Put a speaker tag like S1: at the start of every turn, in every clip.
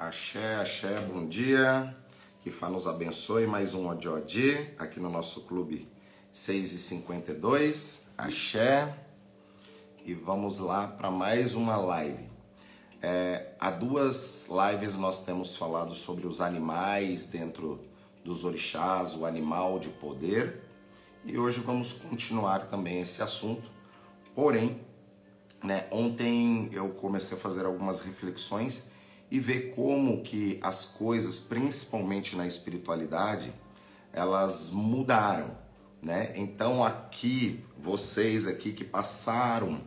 S1: Axé, axé, bom dia. Que Fá nos abençoe. Mais um Odiodi aqui no nosso clube 6 e 52. Axé. E vamos lá para mais uma live. É, há duas lives nós temos falado sobre os animais dentro dos orixás, o animal de poder. E hoje vamos continuar também esse assunto. Porém, né, ontem eu comecei a fazer algumas reflexões e ver como que as coisas, principalmente na espiritualidade, elas mudaram, né? Então aqui vocês aqui que passaram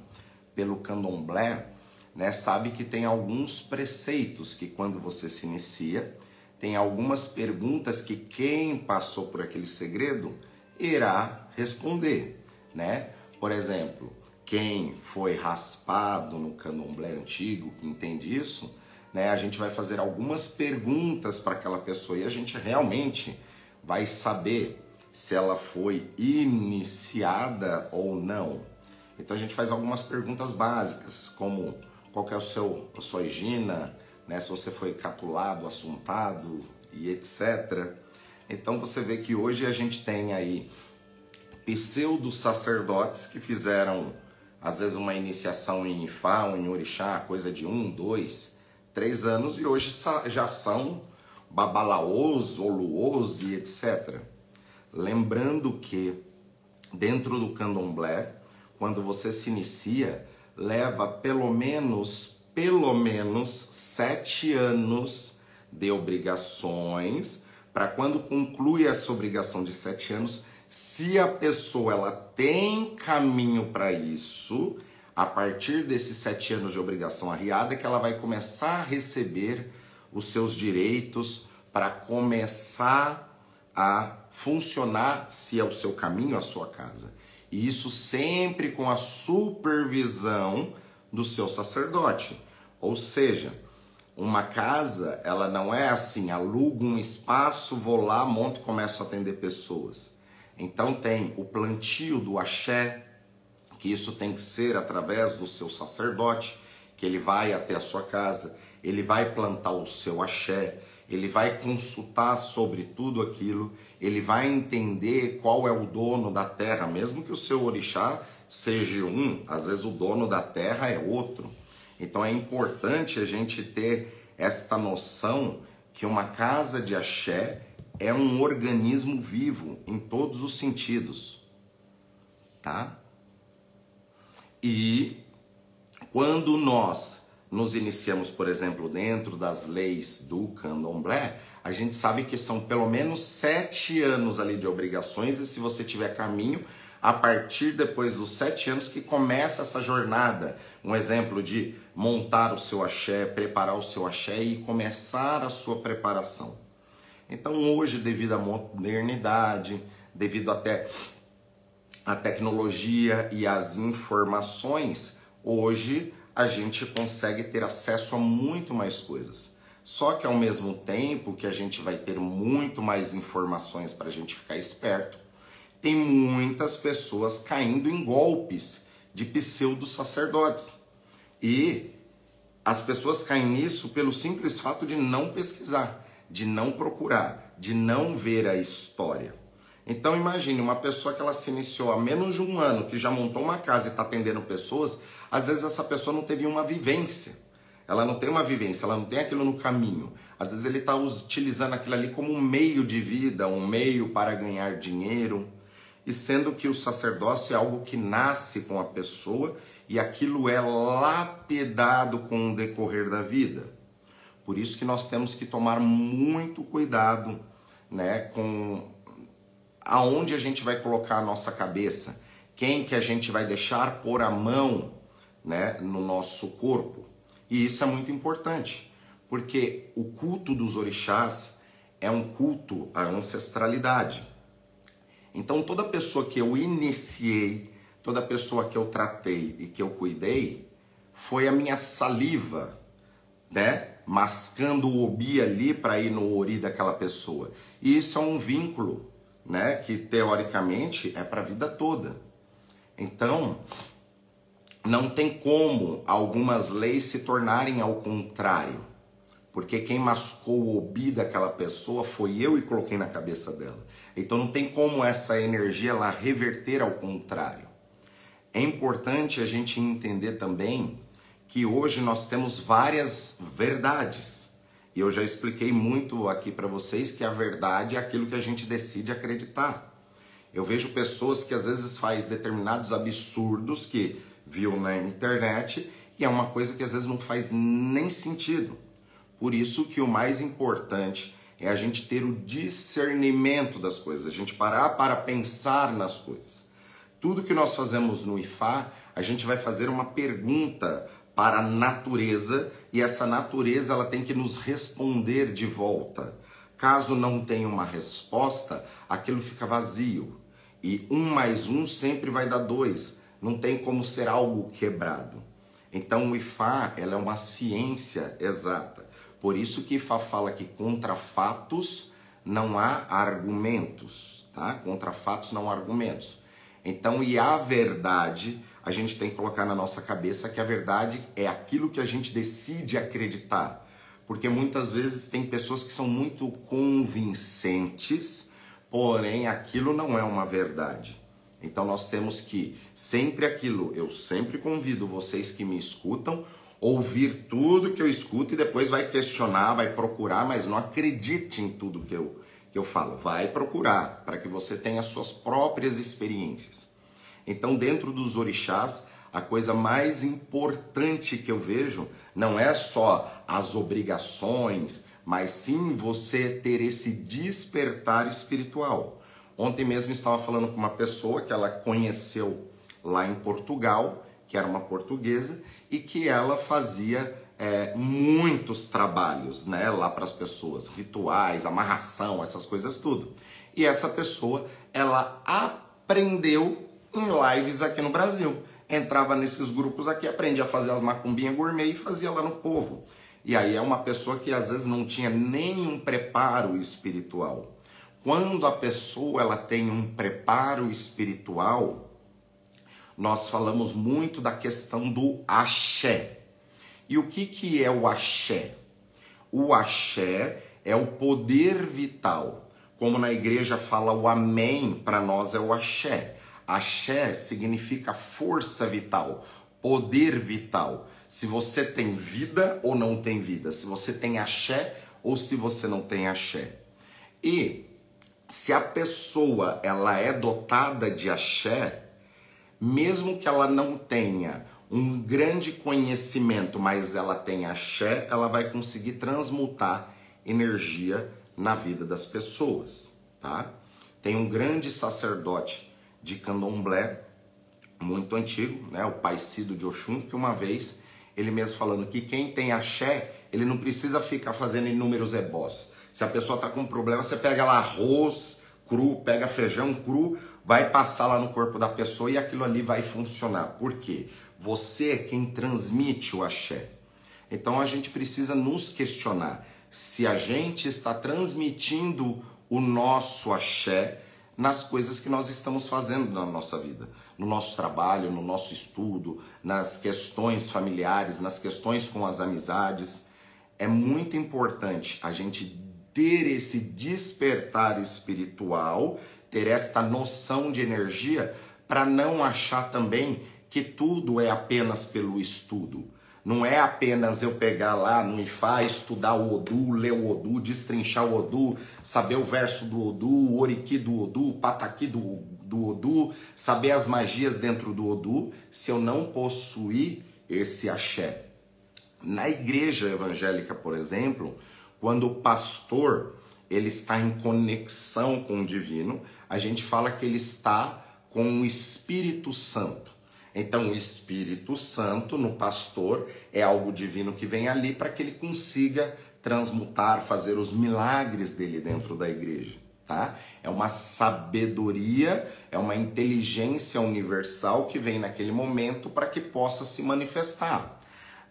S1: pelo Candomblé, né, sabe que tem alguns preceitos que quando você se inicia, tem algumas perguntas que quem passou por aquele segredo irá responder, né? Por exemplo, quem foi raspado no candomblé antigo, que entende isso, né? A gente vai fazer algumas perguntas para aquela pessoa e a gente realmente vai saber se ela foi iniciada ou não. Então a gente faz algumas perguntas básicas, como qual é o seu, a sua higiene, né? se você foi catulado, assuntado e etc. Então você vê que hoje a gente tem aí pseudo sacerdotes que fizeram às vezes uma iniciação em Ifá ou em Orixá, coisa de um, dois, três anos e hoje já são babalaôs, oluôs e etc. Lembrando que dentro do candomblé, quando você se inicia, leva pelo menos, pelo menos sete anos de obrigações para quando conclui essa obrigação de sete anos, se a pessoa ela tem caminho para isso, a partir desses sete anos de obrigação arriada, que ela vai começar a receber os seus direitos para começar a funcionar, se é o seu caminho, a sua casa. E isso sempre com a supervisão do seu sacerdote. Ou seja, uma casa, ela não é assim, alugo um espaço, vou lá, monto e começo a atender pessoas. Então tem o plantio do axé, que isso tem que ser através do seu sacerdote, que ele vai até a sua casa, ele vai plantar o seu axé, ele vai consultar sobre tudo aquilo, ele vai entender qual é o dono da terra, mesmo que o seu orixá seja um, às vezes o dono da terra é outro. Então é importante a gente ter esta noção que uma casa de axé é um organismo vivo em todos os sentidos, tá? E quando nós nos iniciamos, por exemplo, dentro das leis do candomblé, a gente sabe que são pelo menos sete anos ali de obrigações, e se você tiver caminho, a partir depois dos sete anos que começa essa jornada. Um exemplo de montar o seu axé, preparar o seu axé e começar a sua preparação. Então hoje, devido à modernidade, devido até a tecnologia e as informações, hoje a gente consegue ter acesso a muito mais coisas. Só que ao mesmo tempo que a gente vai ter muito mais informações para a gente ficar esperto, tem muitas pessoas caindo em golpes de pseudo sacerdotes. E as pessoas caem nisso pelo simples fato de não pesquisar, de não procurar, de não ver a história. Então imagine uma pessoa que ela se iniciou há menos de um ano, que já montou uma casa e está atendendo pessoas, às vezes essa pessoa não teve uma vivência. Ela não tem uma vivência, ela não tem aquilo no caminho. Às vezes ele está utilizando aquilo ali como um meio de vida, um meio para ganhar dinheiro. E sendo que o sacerdócio é algo que nasce com a pessoa e aquilo é lapidado com o decorrer da vida. Por isso que nós temos que tomar muito cuidado né, com aonde a gente vai colocar a nossa cabeça, quem que a gente vai deixar pôr a mão né, no nosso corpo. E isso é muito importante, porque o culto dos orixás é um culto à ancestralidade. Então toda pessoa que eu iniciei, toda pessoa que eu tratei e que eu cuidei, foi a minha saliva, né? Mascando o obi ali para ir no ori daquela pessoa. E isso é um vínculo né, que teoricamente é para a vida toda. Então, não tem como algumas leis se tornarem ao contrário. Porque quem mascou o obi daquela pessoa foi eu e coloquei na cabeça dela. Então não tem como essa energia ela reverter ao contrário. É importante a gente entender também que hoje nós temos várias verdades. E eu já expliquei muito aqui para vocês que a verdade é aquilo que a gente decide acreditar. Eu vejo pessoas que às vezes faz determinados absurdos que viu na internet e é uma coisa que às vezes não faz nem sentido. Por isso que o mais importante é a gente ter o discernimento das coisas, a gente parar para pensar nas coisas. Tudo que nós fazemos no IFA, a gente vai fazer uma pergunta para a natureza e essa natureza ela tem que nos responder de volta. Caso não tenha uma resposta, aquilo fica vazio. E um mais um sempre vai dar dois. Não tem como ser algo quebrado. Então o Ifá ela é uma ciência exata. Por isso que Ifá fala que contra fatos não há argumentos, tá? Contra fatos não há argumentos. Então, e a verdade, a gente tem que colocar na nossa cabeça que a verdade é aquilo que a gente decide acreditar. Porque muitas vezes tem pessoas que são muito convincentes, porém aquilo não é uma verdade. Então nós temos que sempre aquilo, eu sempre convido vocês que me escutam, ouvir tudo que eu escuto e depois vai questionar, vai procurar, mas não acredite em tudo que eu, que eu falo. Vai procurar para que você tenha suas próprias experiências. Então, dentro dos orixás, a coisa mais importante que eu vejo não é só as obrigações, mas sim você ter esse despertar espiritual. Ontem mesmo estava falando com uma pessoa que ela conheceu lá em Portugal, que era uma portuguesa, e que ela fazia é, muitos trabalhos né, lá para as pessoas, rituais, amarração, essas coisas tudo. E essa pessoa, ela aprendeu em lives aqui no Brasil. Entrava nesses grupos aqui, aprendia a fazer as macumbinhas gourmet e fazia lá no povo. E aí é uma pessoa que às vezes não tinha nenhum preparo espiritual. Quando a pessoa ela tem um preparo espiritual, nós falamos muito da questão do axé. E o que, que é o axé? O axé é o poder vital. Como na igreja fala o amém, para nós é o axé. Axé significa força vital, poder vital se você tem vida ou não tem vida, se você tem axé ou se você não tem axé. E se a pessoa ela é dotada de axé, mesmo que ela não tenha um grande conhecimento, mas ela tem axé, ela vai conseguir transmutar energia na vida das pessoas, tá? Tem um grande sacerdote de candomblé muito antigo, né, o pai Cido de Oxum, que uma vez ele mesmo falando que quem tem axé, ele não precisa ficar fazendo inúmeros ebós. Se a pessoa está com problema, você pega lá arroz cru, pega feijão cru, vai passar lá no corpo da pessoa e aquilo ali vai funcionar. Por quê? Você é quem transmite o axé. Então a gente precisa nos questionar se a gente está transmitindo o nosso axé nas coisas que nós estamos fazendo na nossa vida, no nosso trabalho, no nosso estudo, nas questões familiares, nas questões com as amizades. É muito importante a gente ter esse despertar espiritual, ter esta noção de energia, para não achar também que tudo é apenas pelo estudo. Não é apenas eu pegar lá no Ifá, estudar o Odu, ler o Odu, destrinchar o Odu, saber o verso do Odu, o Oriki do Odu, o Pataki do, do Odu, saber as magias dentro do Odu, se eu não possuir esse axé. Na igreja evangélica, por exemplo, quando o pastor ele está em conexão com o divino, a gente fala que ele está com o Espírito Santo. Então, o Espírito Santo no pastor é algo divino que vem ali para que ele consiga transmutar, fazer os milagres dele dentro da igreja, tá? É uma sabedoria, é uma inteligência universal que vem naquele momento para que possa se manifestar.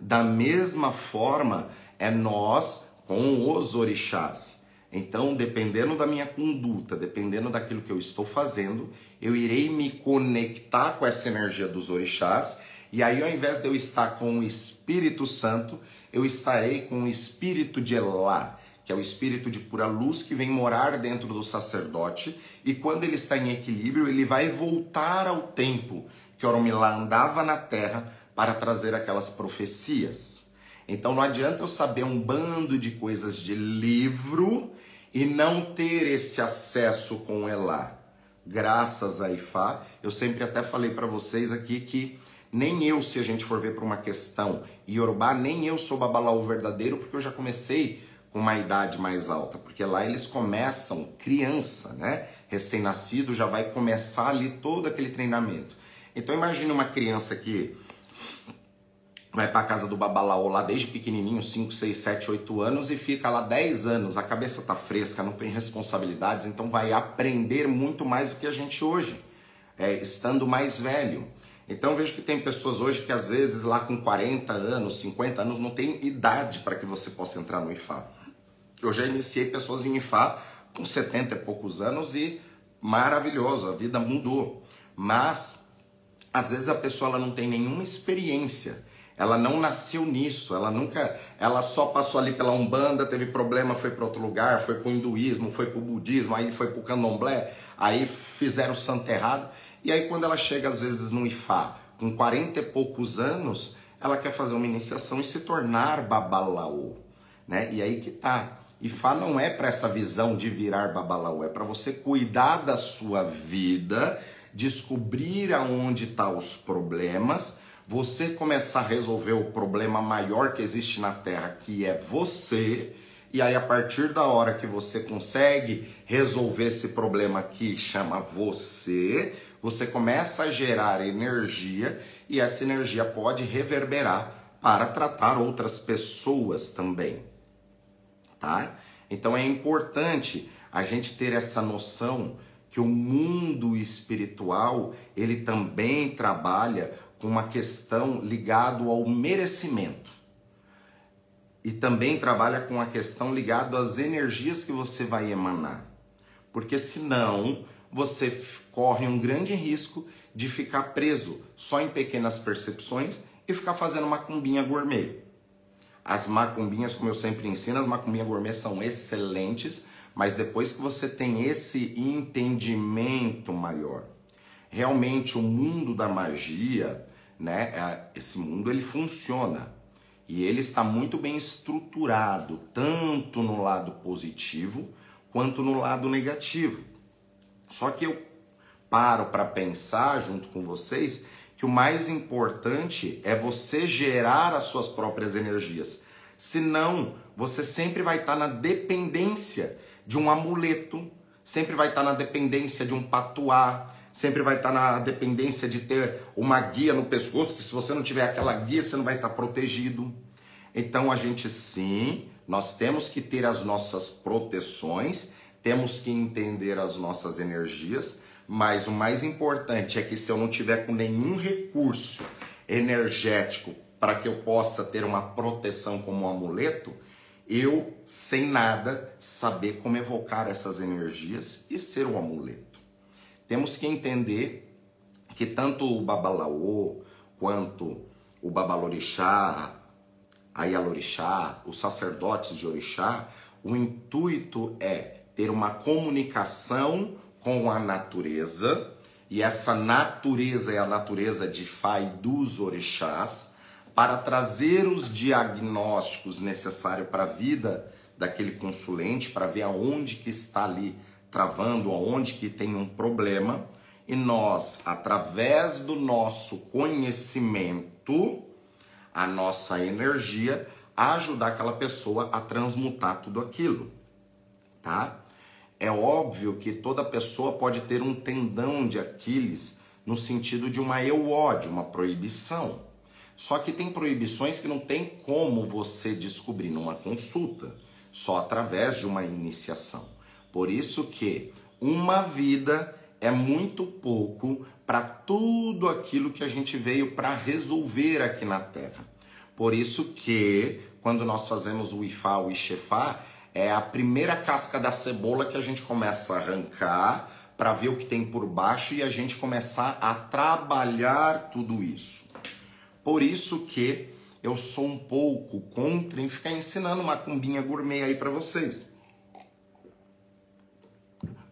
S1: Da mesma forma, é nós com os orixás. Então, dependendo da minha conduta, dependendo daquilo que eu estou fazendo, eu irei me conectar com essa energia dos orixás. E aí, ao invés de eu estar com o Espírito Santo, eu estarei com o espírito de Elá, que é o espírito de pura luz que vem morar dentro do sacerdote, e quando ele está em equilíbrio, ele vai voltar ao tempo que Oromilá andava na terra para trazer aquelas profecias. Então não adianta eu saber um bando de coisas de livro e não ter esse acesso com Elá. Graças a Ifá, eu sempre até falei para vocês aqui que nem eu, se a gente for ver para uma questão Yorubá, nem eu sou babalaú verdadeiro, porque eu já comecei com uma idade mais alta, porque lá eles começam criança, né? Recém-nascido já vai começar ali todo aquele treinamento. Então imagine uma criança que vai para casa do babalaô lá desde pequenininho, 5, 6, 7, 8 anos e fica lá 10 anos, a cabeça tá fresca, não tem responsabilidades, então vai aprender muito mais do que a gente hoje, é, estando mais velho. Então vejo que tem pessoas hoje que às vezes lá com 40 anos, 50 anos, não tem idade para que você possa entrar no IFA. Eu já iniciei pessoas em IFA com 70 e poucos anos e maravilhoso, a vida mudou. Mas às vezes a pessoa ela não tem nenhuma experiência ela não nasceu nisso, ela nunca, ela só passou ali pela Umbanda, teve problema, foi para outro lugar, foi para o hinduísmo, foi para o budismo, aí foi para o candomblé, aí fizeram o santo errado. E aí quando ela chega às vezes no Ifá, com 40 e poucos anos, ela quer fazer uma iniciação e se tornar babalaô, né? E aí que tá. Ifá não é para essa visão de virar babalaô, é para você cuidar da sua vida, descobrir aonde tá os problemas você começar a resolver o problema maior que existe na Terra, que é você, e aí a partir da hora que você consegue resolver esse problema que chama você, você começa a gerar energia e essa energia pode reverberar para tratar outras pessoas também, tá? Então é importante a gente ter essa noção que o mundo espiritual, ele também trabalha com uma questão ligado ao merecimento. E também trabalha com a questão ligado às energias que você vai emanar. Porque senão você corre um grande risco de ficar preso só em pequenas percepções e ficar fazendo macumbinha gourmet. As macumbinhas, como eu sempre ensino, as macumbinhas gourmet são excelentes, mas depois que você tem esse entendimento maior, realmente o mundo da magia, né? É, esse mundo ele funciona e ele está muito bem estruturado, tanto no lado positivo quanto no lado negativo. Só que eu paro para pensar junto com vocês que o mais importante é você gerar as suas próprias energias. Senão, você sempre vai estar na dependência de um amuleto, sempre vai estar na dependência de um patuá, sempre vai estar na dependência de ter uma guia no pescoço, que se você não tiver aquela guia, você não vai estar protegido. Então a gente sim, nós temos que ter as nossas proteções, temos que entender as nossas energias, mas o mais importante é que se eu não tiver com nenhum recurso energético para que eu possa ter uma proteção como um amuleto, eu, sem nada, saber como evocar essas energias e ser o um amuleto. Temos que entender que tanto o Babalaô quanto o Babalorixá, a Yalorixá, os sacerdotes de Orixá, o intuito é ter uma comunicação com a natureza, e essa natureza é a natureza de Fai dos orixás, para trazer os diagnósticos necessários para a vida daquele consulente, para ver aonde que está ali travando aonde que tem um problema e nós, através do nosso conhecimento, a nossa energia, ajudar aquela pessoa a transmutar tudo aquilo, tá? É óbvio que toda pessoa pode ter um tendão de Aquiles no sentido de uma euó, de uma proibição. Só que tem proibições que não tem como você descobrir numa consulta, só através de uma iniciação. Por isso que uma vida é muito pouco para tudo aquilo que a gente veio para resolver aqui na Terra. Por isso que quando nós fazemos o Ifá, o Ixefá, é a primeira casca da cebola que a gente começa a arrancar para ver o que tem por baixo e a gente começar a trabalhar tudo isso. Por isso que eu sou um pouco contra em ficar ensinando uma cumbinha gourmet aí para vocês.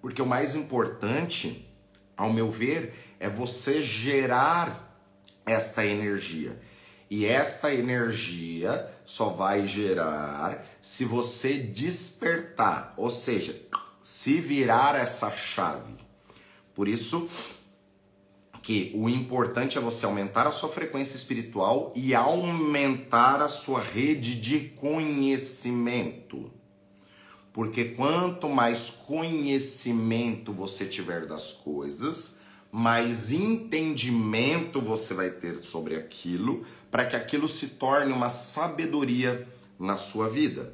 S1: Porque o mais importante, ao meu ver, é você gerar esta energia. E esta energia só vai gerar se você despertar, ou seja, se virar essa chave. Por isso que o importante é você aumentar a sua frequência espiritual e aumentar a sua rede de conhecimento. Porque quanto mais conhecimento você tiver das coisas, mais entendimento você vai ter sobre aquilo, para que aquilo se torne uma sabedoria na sua vida.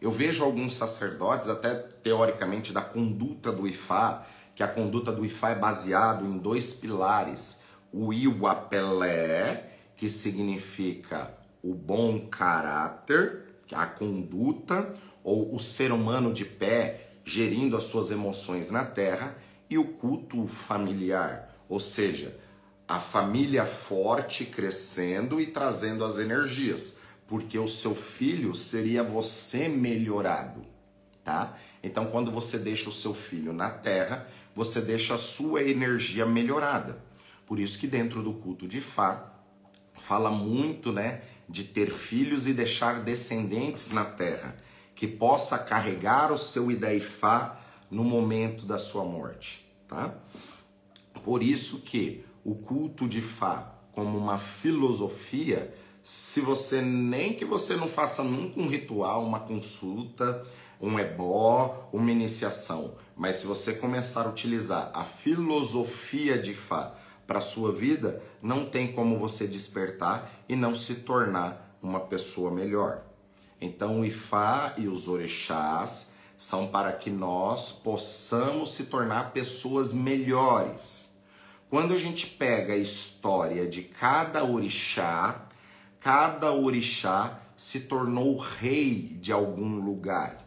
S1: Eu vejo alguns sacerdotes, até teoricamente da conduta do Ifá, que a conduta do Ifá é baseado em dois pilares: o Iwapelé, que significa o bom caráter, a conduta, ou o ser humano de pé gerindo as suas emoções na terra, e o culto familiar, ou seja, a família forte crescendo e trazendo as energias, porque o seu filho seria você melhorado, tá? Então, quando você deixa o seu filho na terra, você deixa a sua energia melhorada. Por isso que dentro do culto de Fá fala muito, né, de ter filhos e deixar descendentes na terra que possa carregar o seu Idaifá no momento da sua morte, tá? Por isso que o culto de Fá, como uma filosofia, se você nem que você não faça nunca um ritual, uma consulta, um ebó, uma iniciação, mas se você começar a utilizar a filosofia de Fá para sua vida, não tem como você despertar e não se tornar uma pessoa melhor. Então, o Ifá e os orixás são para que nós possamos se tornar pessoas melhores. Quando a gente pega a história de cada orixá, cada orixá se tornou rei de algum lugar.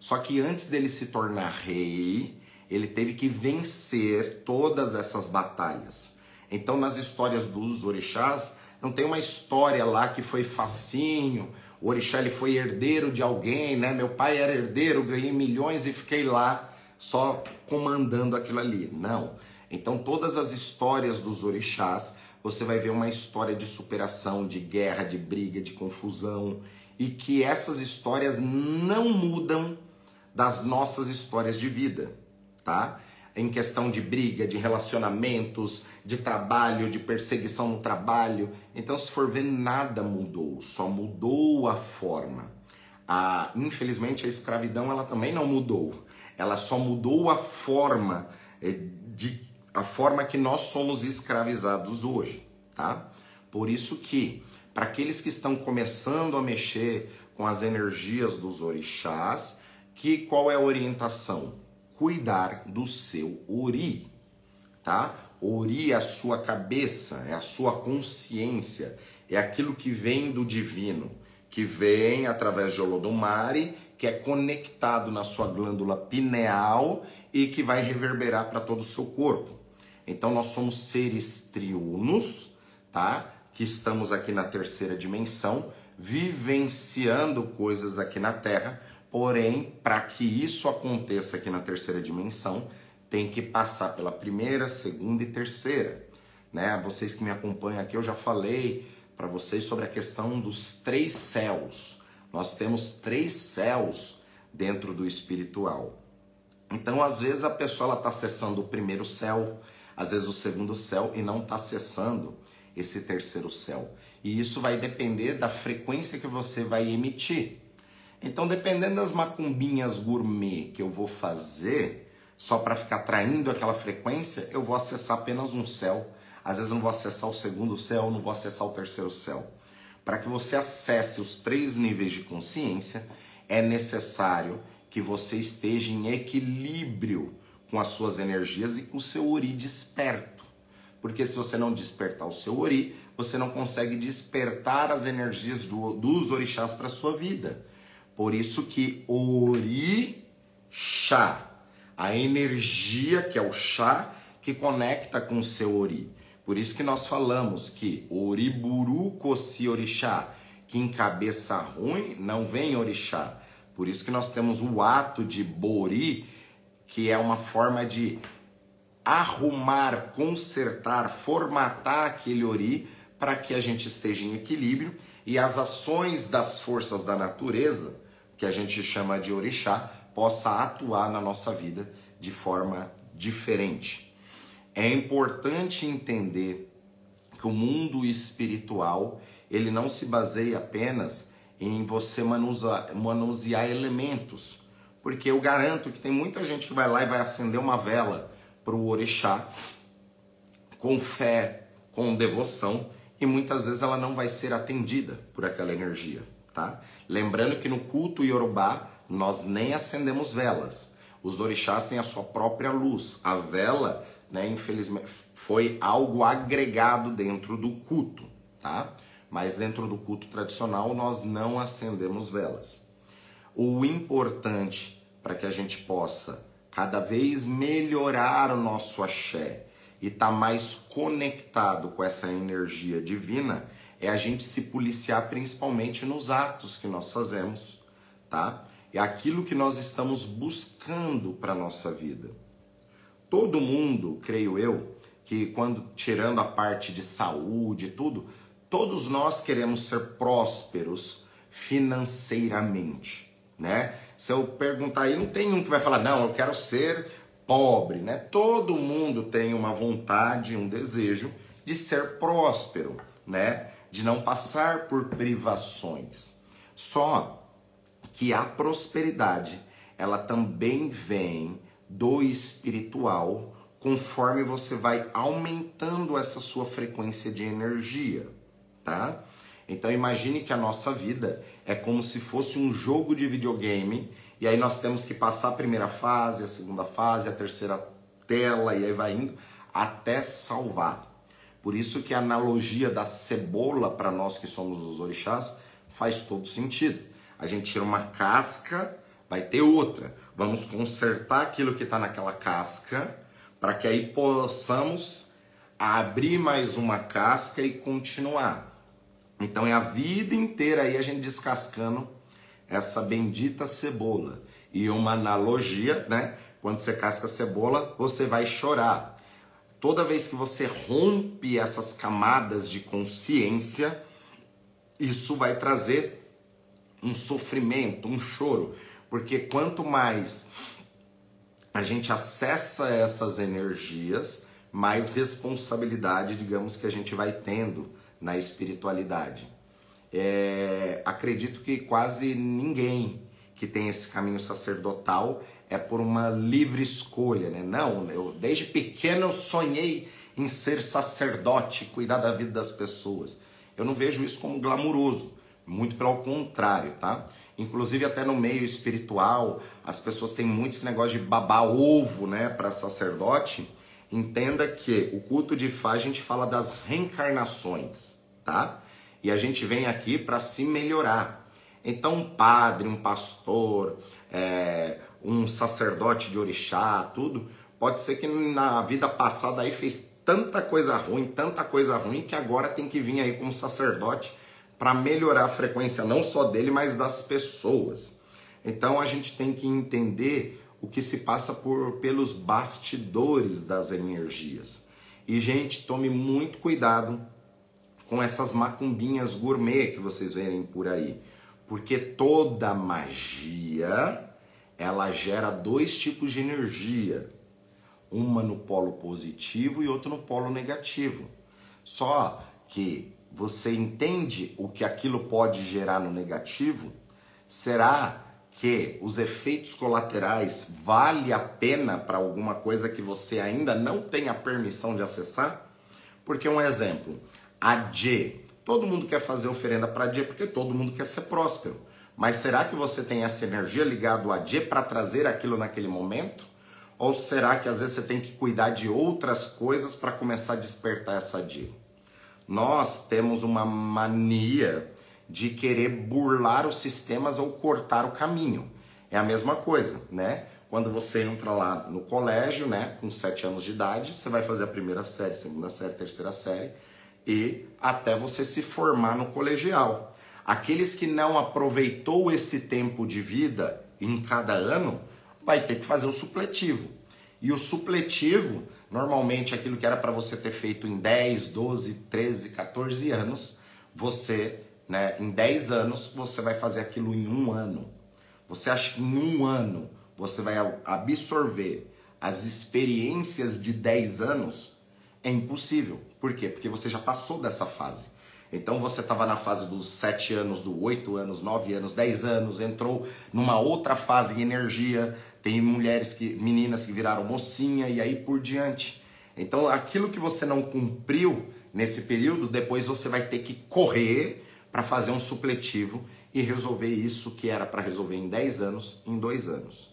S1: Só que antes dele se tornar rei, ele teve que vencer todas essas batalhas. Então, nas histórias dos orixás, não tem uma história lá que foi facinho, o orixá ele foi herdeiro de alguém, né? Meu pai era herdeiro, ganhei milhões e fiquei lá só comandando aquilo ali. Não. Então todas as histórias dos orixás, você vai ver uma história de superação, de guerra, de briga, de confusão e que essas histórias não mudam das nossas histórias de vida, tá? Em questão de briga, de relacionamentos, de trabalho, de perseguição no trabalho. Então, se for ver, nada mudou, só mudou a forma. A, infelizmente, a escravidão ela também não mudou. Ela só mudou a forma eh, de a forma que nós somos escravizados hoje, tá? Por isso que para aqueles que estão começando a mexer com as energias dos orixás, que qual é a orientação? Cuidar do seu ori, tá? Ori é a sua cabeça, é a sua consciência, é aquilo que vem do divino, que vem através de Olodumare, que é conectado na sua glândula pineal e que vai reverberar para todo o seu corpo. Então nós somos seres triunos, tá? Que estamos aqui na terceira dimensão, vivenciando coisas aqui na Terra, Porém, para que isso aconteça aqui na terceira dimensão, tem que passar pela primeira, segunda e terceira. Né? Vocês que me acompanham aqui, eu já falei para vocês sobre a questão dos três céus. Nós temos três céus dentro do espiritual. Então, às vezes, a pessoa está acessando o primeiro céu, às vezes o segundo céu, e não está acessando esse terceiro céu. E isso vai depender da frequência que você vai emitir. Então, dependendo das macumbinhas gourmet que eu vou fazer, só para ficar traindo aquela frequência, eu vou acessar apenas um céu. Às vezes eu não vou acessar o segundo céu, não vou acessar o terceiro céu. Para que você acesse os três níveis de consciência, é necessário que você esteja em equilíbrio com as suas energias e com o seu ori desperto. Porque se você não despertar o seu ori, você não consegue despertar as energias do, dos orixás para a sua vida. Por isso que Orixá, a energia que é o chá que conecta com o seu ori. Por isso que nós falamos que Oriburu Kossi Orixá, que em cabeça ruim não vem orixá. Por isso que nós temos o ato de Bori, que é uma forma de arrumar, consertar, formatar aquele ori para que a gente esteja em equilíbrio e as ações das forças da natureza, que a gente chama de orixá, possa atuar na nossa vida de forma diferente. É importante entender que o mundo espiritual, ele não se baseia apenas em você manusear, manusear elementos, porque eu garanto que tem muita gente que vai lá e vai acender uma vela para o orixá com fé, com devoção, e muitas vezes ela não vai ser atendida por aquela energia, tá? Lembrando que no culto iorubá nós nem acendemos velas. Os orixás têm a sua própria luz. A vela, né, infelizmente, foi algo agregado dentro do culto, tá? Mas dentro do culto tradicional nós não acendemos velas. O importante para que a gente possa cada vez melhorar o nosso axé e estar tá mais conectado com essa energia divina é a gente se policiar principalmente nos atos que nós fazemos, tá? É aquilo que nós estamos buscando para nossa vida. Todo mundo, creio eu, que quando tirando a parte de saúde e tudo, todos nós queremos ser prósperos financeiramente, né? Se eu perguntar aí, não tem um que vai falar, não, eu quero ser pobre, né? Todo mundo tem uma vontade, um desejo de ser próspero, né? De não passar por privações. Só que a prosperidade, ela também vem do espiritual, conforme você vai aumentando essa sua frequência de energia, tá? Então imagine que a nossa vida é como se fosse um jogo de videogame e aí nós temos que passar a primeira fase, a segunda fase, a terceira tela e aí vai indo até salvar. Por isso que a analogia da cebola para nós que somos os orixás faz todo sentido. A gente tira uma casca, vai ter outra. Vamos consertar aquilo que está naquela casca para que aí possamos abrir mais uma casca e continuar. Então é a vida inteira aí a gente descascando essa bendita cebola. E uma analogia, né? Quando você casca a cebola, você vai chorar. Toda vez que você rompe essas camadas de consciência, isso vai trazer um sofrimento, um choro. Porque quanto mais a gente acessa essas energias, mais responsabilidade, digamos, que a gente vai tendo na espiritualidade. É, acredito que quase ninguém que tem esse caminho sacerdotal é por uma livre escolha, né? Não, eu desde pequeno eu sonhei em ser sacerdote, cuidar da vida das pessoas. Eu não vejo isso como glamuroso, muito pelo contrário, tá? Inclusive até no meio espiritual, as pessoas têm muito esse negócio de babar ovo, né, para sacerdote. Entenda que o culto de Fá a gente fala das reencarnações, tá? E a gente vem aqui para se melhorar. Então, um padre, um pastor, é, um sacerdote de orixá, tudo, pode ser que na vida passada aí fez tanta coisa ruim, tanta coisa ruim, que agora tem que vir aí como sacerdote para melhorar a frequência não só dele, mas das pessoas. Então a gente tem que entender o que se passa por pelos bastidores das energias. E gente, tome muito cuidado com essas macumbinhas gourmet que vocês verem por aí, porque toda magia ela gera dois tipos de energia, uma no polo positivo e outra no polo negativo. Só que você entende o que aquilo pode gerar no negativo? Será que os efeitos colaterais vale a pena para alguma coisa que você ainda não tem a permissão de acessar? Porque um exemplo, a D, todo mundo quer fazer oferenda para D porque todo mundo quer ser próspero. Mas será que você tem essa energia ligada a D para trazer aquilo naquele momento? Ou será que às vezes você tem que cuidar de outras coisas para começar a despertar essa D? Nós temos uma mania de querer burlar os sistemas ou cortar o caminho. É a mesma coisa, né? quando você entra lá no colégio, né, com 7 anos de idade, você vai fazer a primeira série, segunda série, terceira série e até você se formar no colegial. Aqueles que não aproveitou esse tempo de vida em cada ano, vai ter que fazer o supletivo. E o supletivo, normalmente aquilo que era para você ter feito em 10, 12, 13, 14 anos, você, né, em 10 anos, você vai fazer aquilo em um ano. Você acha que em um ano você vai absorver as experiências de 10 anos? É impossível. Por quê? Porque você já passou dessa fase. Então você estava na fase dos 7 anos, do 8 anos, 9 anos, 10 anos, entrou numa outra fase de energia, tem mulheres que, meninas que viraram mocinha e aí por diante. Então aquilo que você não cumpriu nesse período, depois você vai ter que correr para fazer um supletivo e resolver isso que era para resolver em 10 anos, em 2 anos.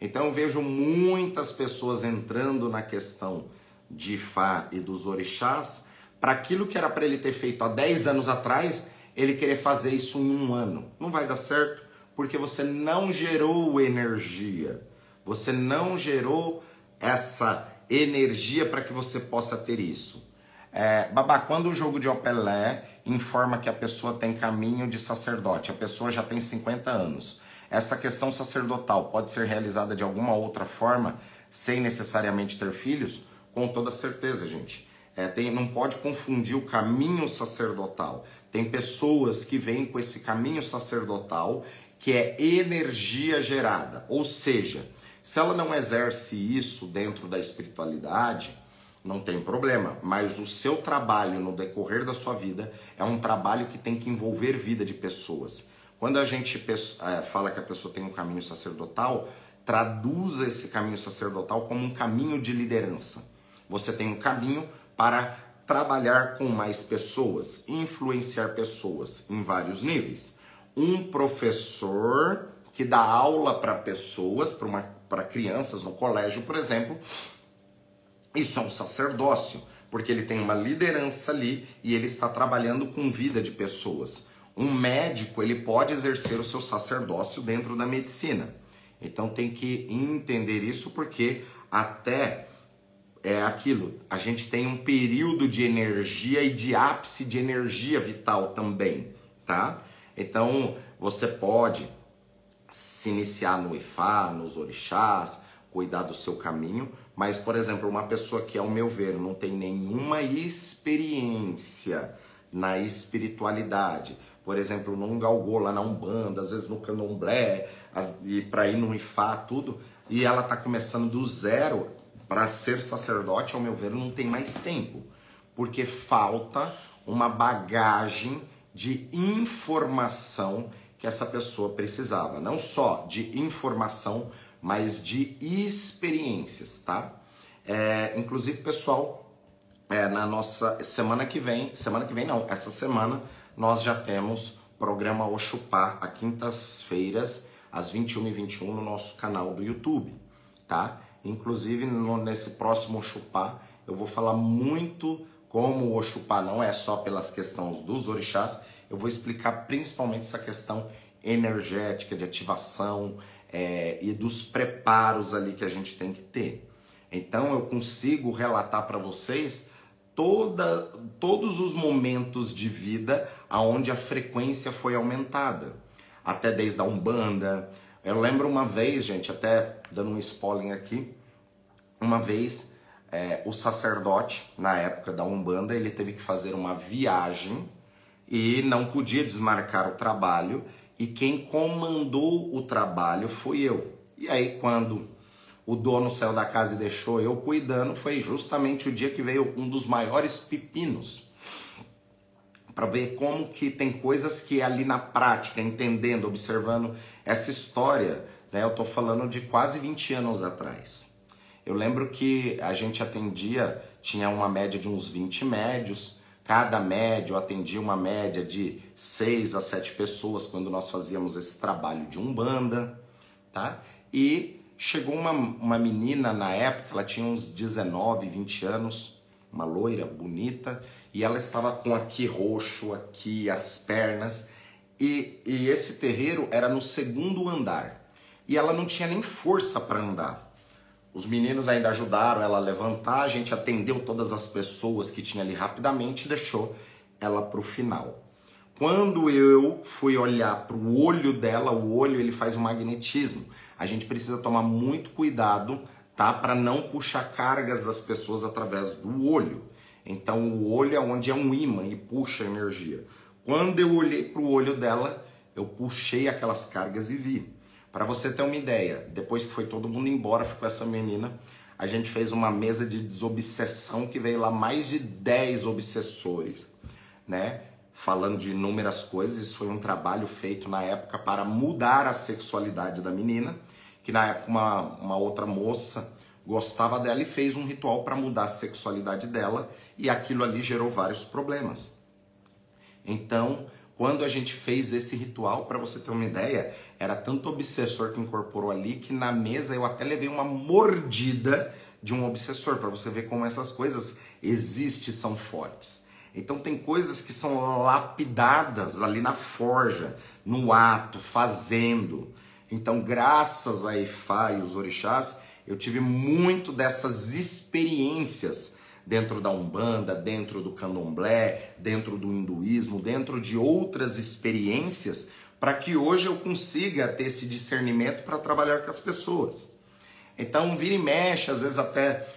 S1: Então eu vejo muitas pessoas entrando na questão de Fá e dos orixás para aquilo que era para ele ter feito há 10 anos atrás, ele querer fazer isso em um ano. Não vai dar certo, porque você não gerou energia. Você não gerou essa energia para que você possa ter isso. É, babá, quando o jogo de Opelé informa que a pessoa tem caminho de sacerdote, a pessoa já tem 50 anos. Essa questão sacerdotal pode ser realizada de alguma outra forma, sem necessariamente ter filhos? Com toda certeza, gente. É, tem, não pode confundir o caminho sacerdotal. Tem pessoas que vêm com esse caminho sacerdotal que é energia gerada. Ou seja, se ela não exerce isso dentro da espiritualidade, não tem problema. Mas o seu trabalho no decorrer da sua vida é um trabalho que tem que envolver vida de pessoas. Quando a gente é, fala que a pessoa tem um caminho sacerdotal, traduza esse caminho sacerdotal como um caminho de liderança. Você tem um caminho para trabalhar com mais pessoas, influenciar pessoas em vários níveis. Um professor que dá aula para pessoas, para crianças no colégio, por exemplo, isso é um sacerdócio, porque ele tem uma liderança ali e ele está trabalhando com vida de pessoas. Um médico, ele pode exercer o seu sacerdócio dentro da medicina. Então tem que entender isso porque até é aquilo, a gente tem um período de energia e de ápice de energia vital também, tá? Então, você pode se iniciar no Ifá, nos orixás, cuidar do seu caminho, mas, por exemplo, uma pessoa que, ao meu ver, não tem nenhuma experiência na espiritualidade, por exemplo, não galgou lá na Umbanda, às vezes no Candomblé, e para ir no Ifá, tudo, e ela está começando do zero, para ser sacerdote, ao meu ver, não tem mais tempo, porque falta uma bagagem de informação que essa pessoa precisava, não só de informação, mas de experiências, tá? É, inclusive, pessoal, é, na nossa semana que vem, semana que vem não, essa semana nós já temos programa Oxupá, a quintas-feiras, às 21h21 no nosso canal do YouTube, tá? Inclusive, no, nesse próximo Oxupá, eu vou falar muito como o Oxupá não é só pelas questões dos orixás, eu vou explicar principalmente essa questão energética, de ativação é, e dos preparos ali que a gente tem que ter. Então, eu consigo relatar para vocês toda, todos os momentos de vida aonde a frequência foi aumentada. Até desde a Umbanda. Eu lembro uma vez, gente, até dando um spoiler aqui, uma vez é, o sacerdote, na época da Umbanda, ele teve que fazer uma viagem e não podia desmarcar o trabalho, e quem comandou o trabalho foi eu. E aí, quando o dono saiu da casa e deixou eu cuidando, foi justamente o dia que veio um dos maiores pepinos. Para ver como que tem coisas que ali na prática, entendendo, observando essa história, né? Eu tô falando de quase 20 anos atrás. Eu lembro que a gente atendia, tinha uma média de uns 20 médios, cada médio atendia uma média de 6 a 7 pessoas quando nós fazíamos esse trabalho de umbanda, tá? E chegou uma, uma menina na época, ela tinha uns 19, 20 anos, uma loira bonita, e ela estava com aqui roxo, aqui as pernas, e, e esse terreiro era no segundo andar. e ela não tinha nem força para andar. Os meninos ainda ajudaram ela a levantar, a gente atendeu todas as pessoas que tinha ali rapidamente e deixou ela para o final. Quando eu fui olhar para o olho dela, o olho ele faz um magnetismo. A gente precisa tomar muito cuidado, tá, para não puxar cargas das pessoas através do olho. Então o olho é onde é um imã e puxa energia. Quando eu olhei para o olho dela, eu puxei aquelas cargas e vi. Para você ter uma ideia, depois que foi todo mundo embora, ficou essa menina, a gente fez uma mesa de desobsessão que veio lá mais de 10 obsessores, né? Falando de inúmeras coisas. Isso foi um trabalho feito na época para mudar a sexualidade da menina, que na época uma, uma outra moça gostava dela e fez um ritual para mudar a sexualidade dela e aquilo ali gerou vários problemas. Então, quando a gente fez esse ritual, para você ter uma ideia, era tanto obsessor que incorporou ali que na mesa eu até levei uma mordida de um obsessor, para você ver como essas coisas existem são fortes. Então tem coisas que são lapidadas ali na forja, no ato, fazendo. Então, graças a Ifá e os orixás, eu tive muito dessas experiências dentro da Umbanda, dentro do Candomblé, dentro do hinduísmo, dentro de outras experiências, para que hoje eu consiga ter esse discernimento para trabalhar com as pessoas. Então, vira e mexe, às vezes até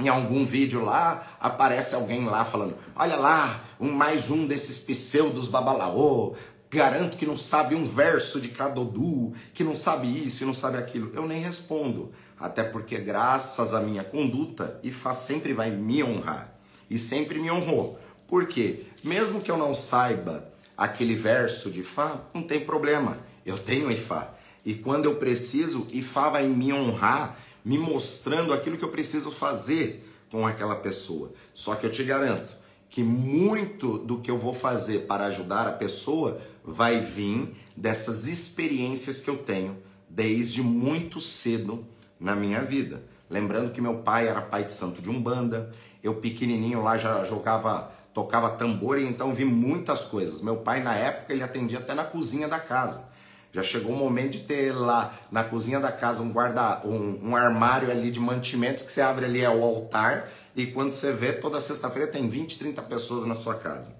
S1: em algum vídeo lá, aparece alguém lá falando: Olha lá, um, mais um desses pseudos babalaô, garanto que não sabe um verso de Cadodu, que não sabe isso e não sabe aquilo. Eu nem respondo, até porque graças à minha conduta, Ifá sempre vai me honrar e sempre me honrou. Por quê? Mesmo que eu não saiba aquele verso de Ifá, não tem problema. Eu tenho Ifá. E quando eu preciso, Ifá vai me honrar, me mostrando aquilo que eu preciso fazer com aquela pessoa. Só que eu te garanto que muito do que eu vou fazer para ajudar a pessoa vai vir dessas experiências que eu tenho desde muito cedo na minha vida. Lembrando que meu pai era pai de santo de Umbanda, eu pequenininho lá já jogava, tocava tambor e então vi muitas coisas. Meu pai na época ele atendia até na cozinha da casa. Já chegou o momento de ter lá na cozinha da casa um guarda, um, um armário ali de mantimentos que você abre ali é o altar e quando você vê toda sexta-feira tem 20, 30 pessoas na sua casa.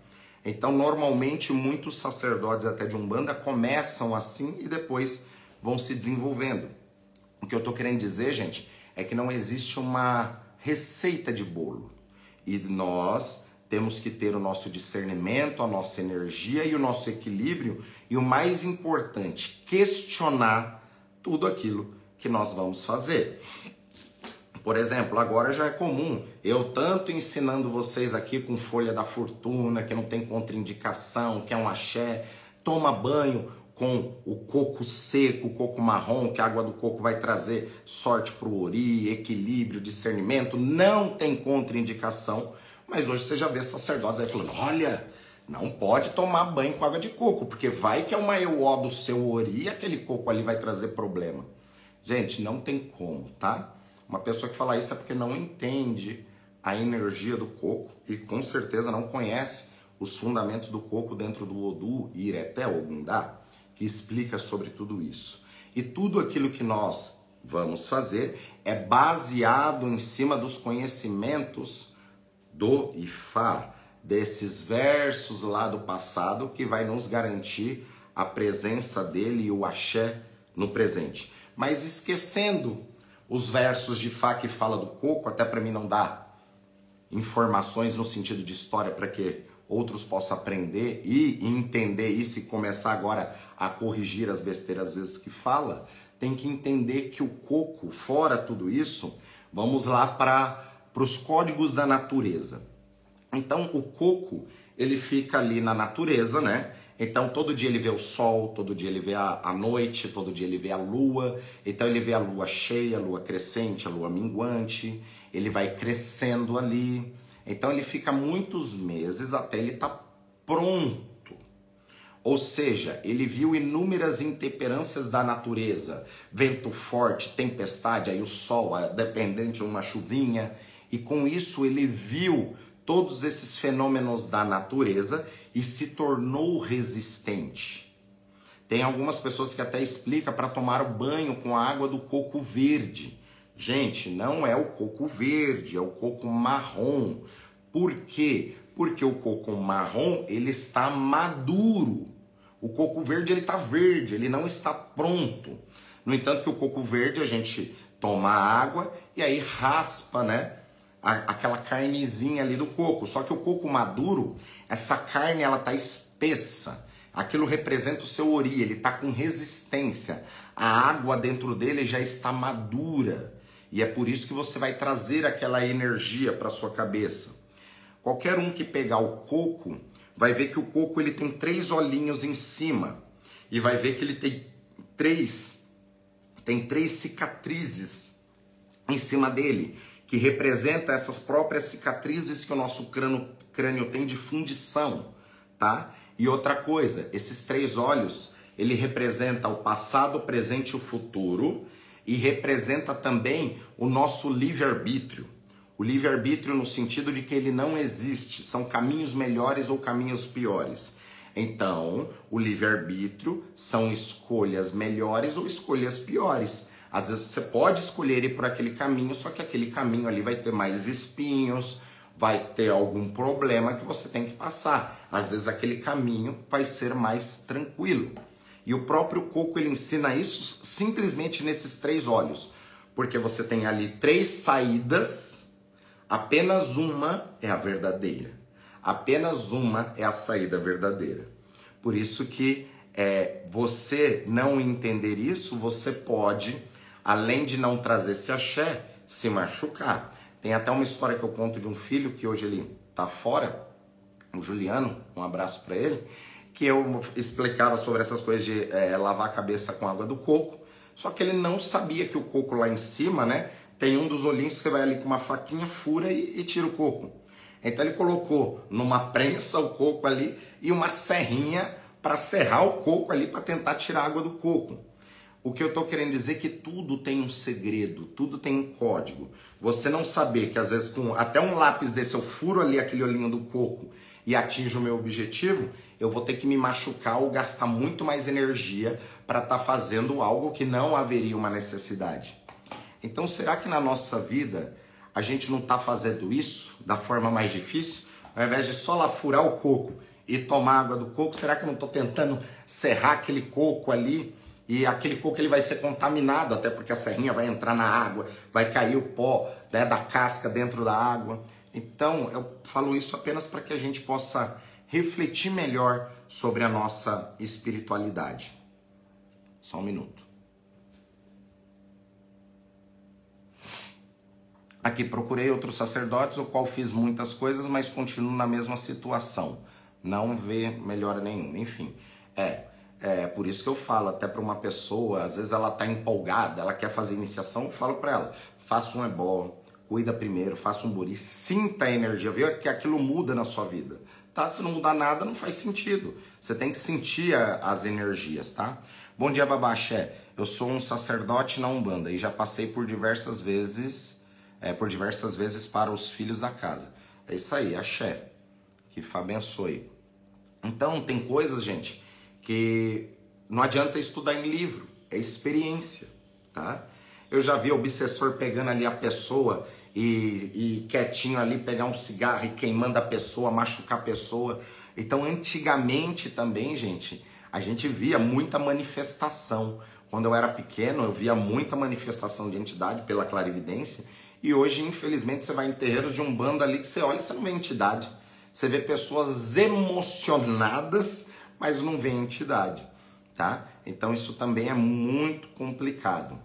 S1: Então, normalmente, muitos sacerdotes até de Umbanda começam assim e depois vão se desenvolvendo. O que eu estou querendo dizer, gente, é que não existe uma receita de bolo. E nós temos que ter o nosso discernimento, a nossa energia e o nosso equilíbrio. E o mais importante, questionar tudo aquilo que nós vamos fazer. Por exemplo, agora já é comum eu tanto ensinando vocês aqui com folha da fortuna, que não tem contraindicação, que é um axé, toma banho com o coco seco, o coco marrom, que a água do coco vai trazer sorte para o ori, equilíbrio, discernimento, não tem contraindicação. Mas hoje você já vê sacerdotes aí falando: olha, não pode tomar banho com água de coco, porque vai que é uma euó do seu ori e aquele coco ali vai trazer problema. Gente, não tem como, tá? Uma pessoa que fala isso é porque não entende a energia do coco e com certeza não conhece os fundamentos do coco dentro do Odu Ireté Ogundá, que explica sobre tudo isso. E tudo aquilo que nós vamos fazer é baseado em cima dos conhecimentos do Ifá, desses versos lá do passado que vai nos garantir a presença dele e o axé no presente. Mas esquecendo os versos de Fá que fala do coco, até para mim não dá informações no sentido de história para que outros possam aprender e entender isso e começar agora a corrigir as besteiras às vezes que fala, tem que entender que o coco, fora tudo isso, vamos lá para os códigos da natureza. Então o coco, ele fica ali na natureza, né? Então todo dia ele vê o sol, todo dia ele vê a, a noite, todo dia ele vê a lua. Então ele vê a lua cheia, a lua crescente, a lua minguante. Ele vai crescendo ali. Então ele fica muitos meses até ele estar tá pronto. Ou seja, ele viu inúmeras intemperâncias da natureza, vento forte, tempestade, aí o sol, dependente de uma chuvinha, e com isso ele viu todos esses fenômenos da natureza e se tornou resistente. Tem algumas pessoas que até explicam para tomar o banho com a água do coco verde. Gente, não é o coco verde, é o coco marrom. Por quê? Porque o coco marrom, ele está maduro. O coco verde, ele está verde, ele não está pronto. No entanto, que o coco verde, a gente toma água e aí raspa, né? aquela carnezinha ali do coco. Só que o coco maduro, essa carne, ela tá espessa. Aquilo representa o seu ori, ele está com resistência. A água dentro dele já está madura. E é por isso que você vai trazer aquela energia para sua cabeça. Qualquer um que pegar o coco vai ver que o coco ele tem três olhinhos em cima e vai ver que ele tem três tem três cicatrizes em cima dele que representa essas próprias cicatrizes que o nosso crânio, crânio tem de fundição, tá? E outra coisa, esses três olhos, ele representa o passado, o presente e o futuro, e representa também o nosso livre-arbítrio. O livre-arbítrio no sentido de que ele não existe, são caminhos melhores ou caminhos piores. Então, o livre-arbítrio são escolhas melhores ou escolhas piores. Às vezes você pode escolher ir por aquele caminho, só que aquele caminho ali vai ter mais espinhos, vai ter algum problema que você tem que passar. Às vezes aquele caminho vai ser mais tranquilo. E o próprio coco ele ensina isso simplesmente nesses três olhos, porque você tem ali três saídas, apenas uma é a verdadeira. Apenas uma é a saída verdadeira. Por isso que é, você não entender isso, você pode, além de não trazer esse axé, se machucar. Tem até uma história que eu conto de um filho que hoje ele tá fora, o Juliano, um abraço para ele, que eu explicava sobre essas coisas de é, lavar a cabeça com água do coco. Só que ele não sabia que o coco lá em cima, né, tem um dos olhinhos que você vai ali com uma faquinha, fura e, e tira o coco. Então ele colocou numa prensa o coco ali e uma serrinha para serrar o coco ali para tentar tirar a água do coco. O que eu estou querendo dizer é que tudo tem um segredo, tudo tem um código. Você não saber que às vezes com até um lápis desse eu furo ali aquele olhinho do coco e atinjo o meu objetivo, eu vou ter que me machucar ou gastar muito mais energia para estar tá fazendo algo que não haveria uma necessidade. Então, será que na nossa vida a gente não está fazendo isso da forma mais difícil? Ao invés de só lá furar o coco e tomar água do coco, será que eu não estou tentando serrar aquele coco ali? e aquele coco ele vai ser contaminado, até porque a serrinha vai entrar na água, vai cair o pó né, da casca dentro da água. Então, eu falo isso apenas para que a gente possa refletir melhor sobre a nossa espiritualidade. Só um minuto. Aqui procurei outros sacerdotes, o qual fiz muitas coisas, mas continuo na mesma situação. Não vê melhora nenhuma. Enfim, é, é por isso que eu falo até para uma pessoa, às vezes ela está empolgada, ela quer fazer iniciação, eu falo para ela, faça um ebó, cuida primeiro, faça um buri, sinta a energia, vê que aquilo muda na sua vida. Tá? Se não mudar nada, não faz sentido. Você tem que sentir a, as energias, tá? Bom dia, Babaxé. Eu sou um sacerdote na Umbanda e já passei por diversas vezes, é, por diversas vezes para os filhos da casa. É isso aí, axé. Que Fá abençoe. Então, tem coisas, gente, que não adianta estudar em livro, é experiência, tá? Eu já vi obsessor pegando ali a pessoa e, e quietinho ali pegar um cigarro e queimando a pessoa, machucar a pessoa. Então, antigamente também, gente, a gente via muita manifestação. Quando eu era pequeno, eu via muita manifestação de entidade pela clarividência. E hoje, infelizmente, você vai em terreiros de um bando ali que você olha você não vê entidade. Você vê pessoas emocionadas mas não vem entidade, tá? Então isso também é muito complicado.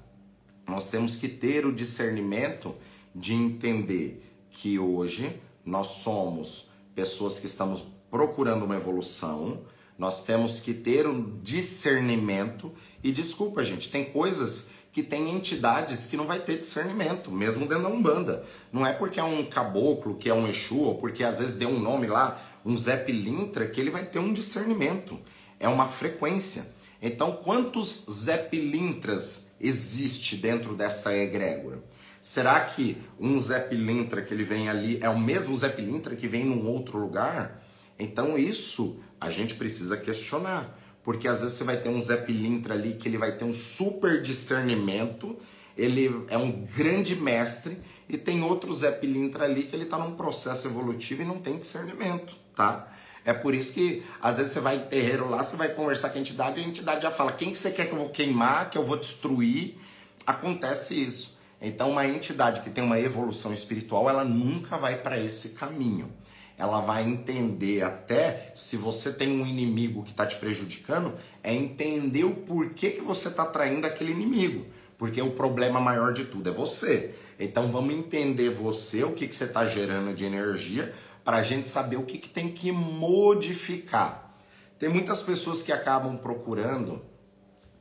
S1: Nós temos que ter o discernimento de entender que hoje nós somos pessoas que estamos procurando uma evolução, nós temos que ter um discernimento e desculpa, gente, tem coisas que tem entidades que não vai ter discernimento, mesmo dentro da Umbanda. Não é porque é um caboclo, que é um Exu, ou porque às vezes deu um nome lá, um Zé Pilintra, que ele vai ter um discernimento. É uma frequência. Então, quantos Zé Pilintras existe dentro dessa egrégora? Será que um Zé Pilintra que ele vem ali é o mesmo Zé Pilintra que vem num outro lugar? Então, isso a gente precisa questionar. Porque às vezes você vai ter um Zé Pilintra ali que ele vai ter um super discernimento, ele é um grande mestre, e tem outro Zé Pilintra ali que ele está num processo evolutivo e não tem discernimento, tá? É por isso que às vezes você vai em terreiro lá, você vai conversar com a entidade e a entidade já fala: quem que você quer que eu vou queimar, que eu vou destruir? Acontece isso. Então, uma entidade que tem uma evolução espiritual, ela nunca vai para esse caminho. Ela vai entender até se você tem um inimigo que está te prejudicando, é entender o porquê que você está traindo aquele inimigo. Porque o problema maior de tudo é você. Então vamos entender você, o que, que você está gerando de energia, para a gente saber o que, que tem que modificar. Tem muitas pessoas que acabam procurando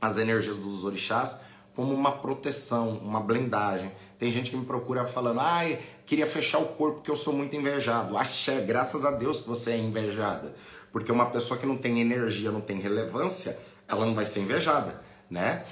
S1: as energias dos orixás como uma proteção, uma blindagem. Tem gente que me procura falando, ai, queria fechar o corpo porque eu sou muito invejado. Axé, graças a Deus que você é invejada. Porque uma pessoa que não tem energia, não tem relevância, ela não vai ser invejada, né?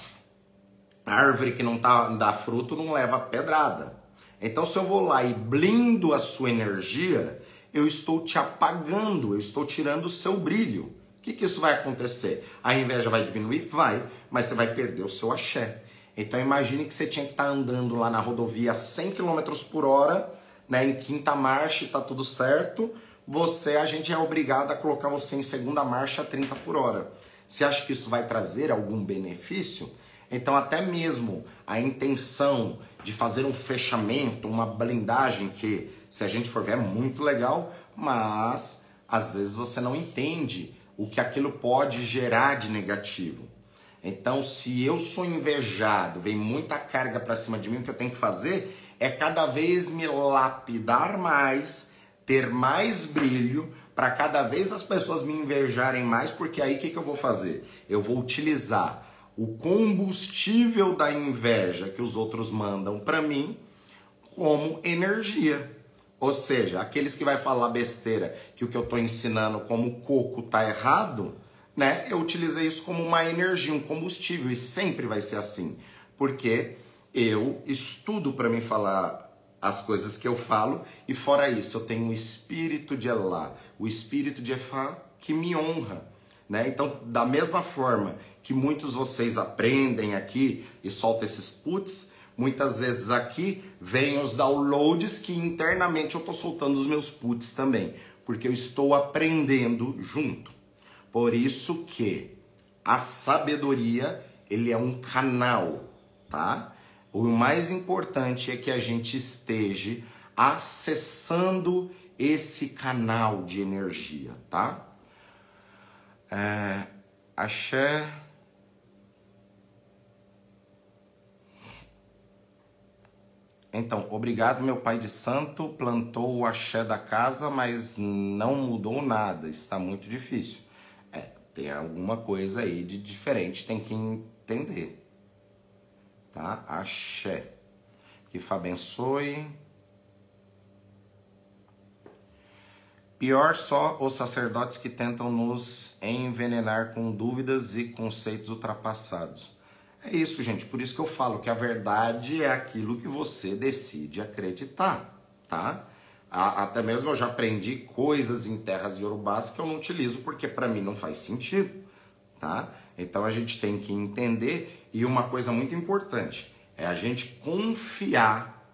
S1: A árvore que não tá, dá fruto não leva pedrada. Então, se eu vou lá e blindo a sua energia, eu estou te apagando, eu estou tirando o seu brilho. O que, que isso vai acontecer? A inveja vai diminuir? Vai, mas você vai perder o seu axé. Então imagine que você tinha que estar tá andando lá na rodovia a 100 km por hora, né, em quinta marcha e tá tudo certo. Você, a gente é obrigado a colocar você em segunda marcha a 30 por hora. Você acha que isso vai trazer algum benefício? Então até mesmo a intenção de fazer um fechamento, uma blindagem que, se a gente for ver, é muito legal, mas às vezes você não entende o que aquilo pode gerar de negativo. Então, se eu sou invejado, vem muita carga para cima de mim, o que eu tenho que fazer é cada vez me lapidar mais, ter mais brilho, para cada vez as pessoas me invejarem mais, porque aí o que, que eu vou fazer? Eu vou utilizar o combustível da inveja que os outros mandam para mim como energia. Ou seja, aqueles que vai falar besteira que o que eu estou ensinando como coco tá errado, né? Eu utilizei isso como uma energia, um combustível e sempre vai ser assim, porque eu estudo para me falar as coisas que eu falo e fora isso eu tenho o espírito de Elá, o espírito de Efá que me honra, né? Então, da mesma forma que muitos vocês aprendem aqui e soltam esses puts, muitas vezes aqui vem os downloads que internamente eu estou soltando os meus puts também, porque eu estou aprendendo junto. Por isso que a sabedoria, ele é um canal, tá? O mais importante é que a gente esteja acessando esse canal de energia, tá? É, axé. Então, obrigado, meu pai de santo. Plantou o axé da casa, mas não mudou nada. Está muito difícil. Tem alguma coisa aí de diferente, tem que entender. Tá? Axé. Que Fá abençoe. Pior só os sacerdotes que tentam nos envenenar com dúvidas e conceitos ultrapassados. É isso, gente. Por isso que eu falo que a verdade é aquilo que você decide acreditar, tá? Até mesmo eu já aprendi coisas em terras iorubás que eu não utilizo porque para mim não faz sentido, tá? Então a gente tem que entender e uma coisa muito importante é a gente confiar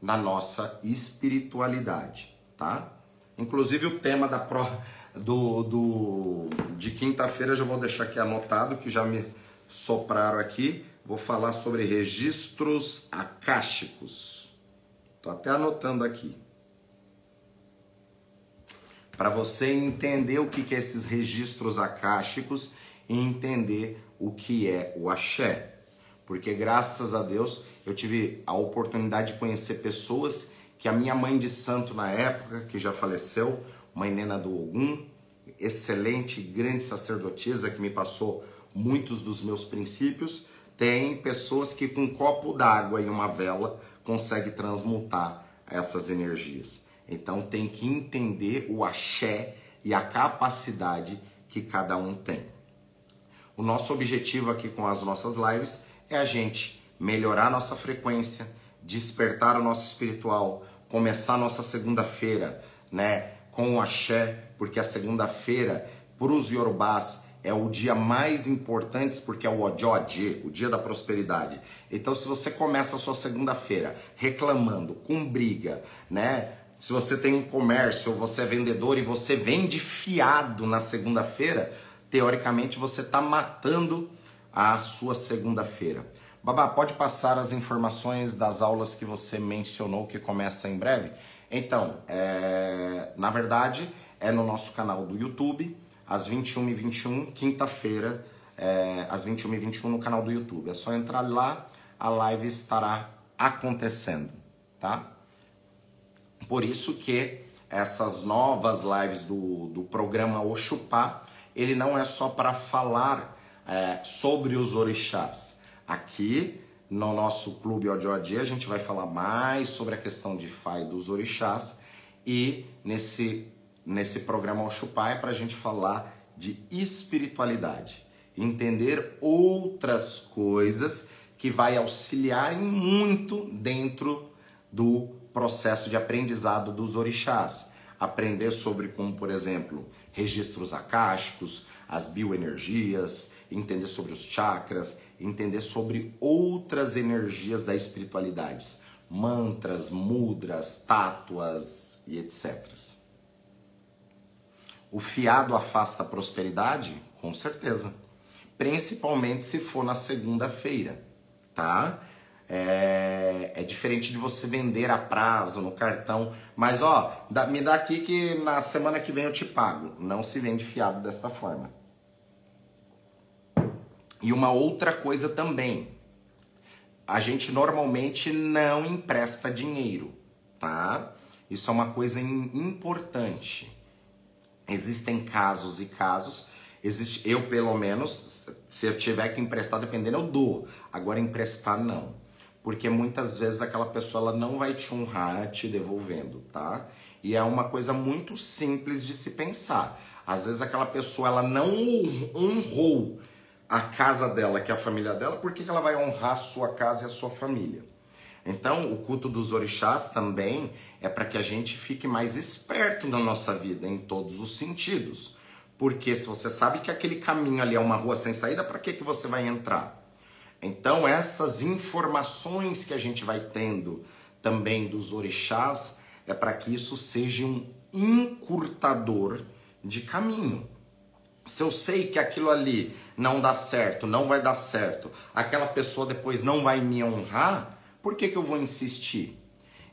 S1: na nossa espiritualidade, tá? Inclusive o tema da pro, do, do de quinta-feira já vou deixar aqui anotado que já me sopraram aqui. Vou falar sobre registros acásticos. Tô até anotando aqui para você entender o que, que é esses registros acásticos e entender o que é o axé. Porque graças a Deus eu tive a oportunidade de conhecer pessoas que a minha mãe de santo na época, que já faleceu, mãe Nena do Ogum, excelente, grande sacerdotisa que me passou muitos dos meus princípios, tem pessoas que com um copo d'água e uma vela conseguem transmutar essas energias. Então tem que entender o axé e a capacidade que cada um tem. O nosso objetivo aqui com as nossas lives é a gente melhorar a nossa frequência, despertar o nosso espiritual, começar a nossa segunda-feira, né, com o axé, porque a segunda-feira para os yorubás é o dia mais importante porque é o Ojodi, o dia da prosperidade. Então, se você começa a sua segunda-feira reclamando, com briga, né? Se você tem um comércio, ou você é vendedor e você vende fiado na segunda-feira, teoricamente você está matando a sua segunda-feira. Babá, pode passar as informações das aulas que você mencionou que começa em breve? Então, é... na verdade, é no nosso canal do YouTube, às 21h21, quinta-feira, é... às 21h21 no canal do YouTube. É só entrar lá, a live estará acontecendo, tá? Por isso que essas novas lives do, do programa Oxupá, ele não é só para falar é, sobre os orixás. Aqui no nosso clube Odiodi a gente vai falar mais sobre a questão de Fai dos orixás e nesse, nesse programa Oxupá é para a gente falar de espiritualidade, entender outras coisas que vai auxiliar muito dentro do processo de aprendizado dos orixás. Aprender sobre como, por exemplo, registros acásticos, as bioenergias, entender sobre os chakras, entender sobre outras energias da espiritualidade, mantras, mudras, tátuas e etc. O fiado afasta a prosperidade? Com certeza. Principalmente se for na segunda-feira, tá? É, é, diferente de você vender a prazo no cartão. Mas ó, dá, me dá aqui que na semana que vem eu te pago. Não se vende fiado desta forma. E uma outra coisa também, a gente normalmente não empresta dinheiro, tá? Isso é uma coisa importante. Existem casos e casos. Existe, eu pelo menos, se eu tiver que emprestar, dependendo, eu dou. Agora emprestar não, porque muitas vezes aquela pessoa ela não vai te honrar te devolvendo, tá? E é uma coisa muito simples de se pensar. Às vezes aquela pessoa ela não honrou a casa dela, que é a família dela, por que, ela vai honrar a sua casa e a sua família? Então, o culto dos orixás também é para que a gente fique mais esperto na nossa vida, em todos os sentidos. Porque se você sabe que aquele caminho ali é uma rua sem saída, para que, que você vai entrar? Então, essas informações que a gente vai tendo também dos orixás é para que isso seja um encurtador de caminho. Se eu sei que aquilo ali não dá certo, não vai dar certo, aquela pessoa depois não vai me honrar, por que, que eu vou insistir?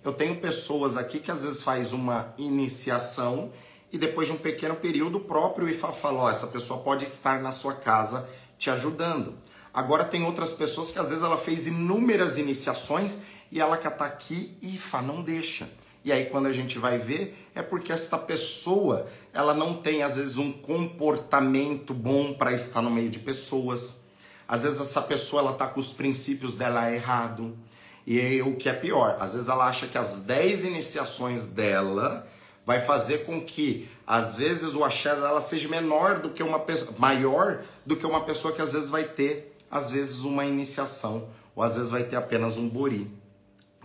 S1: Eu tenho pessoas aqui que às vezes faz uma iniciação e depois de um pequeno período próprio IFA falou, oh, essa pessoa pode estar na sua casa te ajudando. Agora tem outras pessoas que às vezes ela fez inúmeras iniciações e ela que está aqui, IFA, não deixa. E aí quando a gente vai ver, é porque esta pessoa, ela não tem às vezes um comportamento bom para estar no meio de pessoas. Às vezes essa pessoa ela tá com os princípios dela errado. E o que é pior, às vezes ela acha que as 10 iniciações dela vai fazer com que às vezes o axé dela seja menor do que uma pessoa, maior do que uma pessoa que às vezes vai ter às vezes uma iniciação ou às vezes vai ter apenas um bori.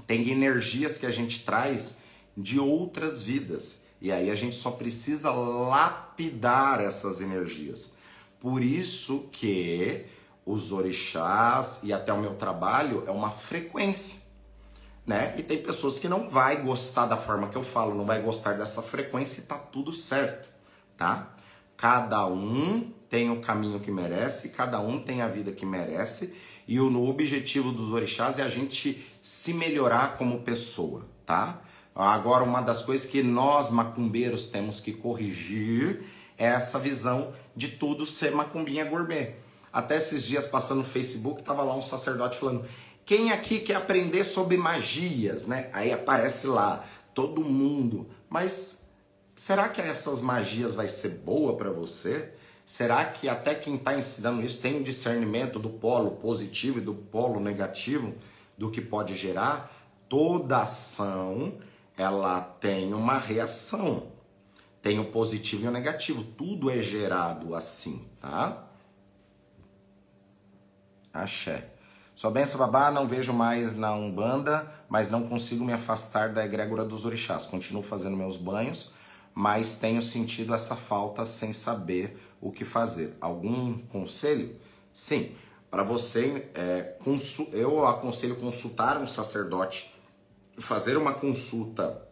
S1: Tem energias que a gente traz de outras vidas. E aí a gente só precisa lapidar essas energias. Por isso que os orixás e até o meu trabalho é uma frequência, né? E tem pessoas que não vai gostar da forma que eu falo, não vai gostar dessa frequência e tá tudo certo, tá? Cada um tem o caminho que merece, cada um tem a vida que merece, e o objetivo dos orixás é a gente se melhorar como pessoa, tá? Agora, uma das coisas que nós macumbeiros temos que corrigir é essa visão de tudo ser macumbinha gourmet. Até esses dias passando no Facebook, tava lá um sacerdote falando: quem aqui quer aprender sobre magias, né? Aí aparece lá todo mundo. Mas será que essas magias vai ser boa para você? Será que até quem está ensinando isso tem o discernimento do polo positivo e do polo negativo do que pode gerar? Toda ação ela tem uma reação. Tem o positivo e o negativo. Tudo é gerado assim, tá? Axé. Sua benção, babá, não vejo mais na Umbanda, mas não consigo me afastar da egrégora dos orixás. Continuo fazendo meus banhos, mas tenho sentido essa falta sem saber o que fazer. Algum conselho? Sim. Para você, é, eu aconselho consultar um sacerdote, fazer uma consulta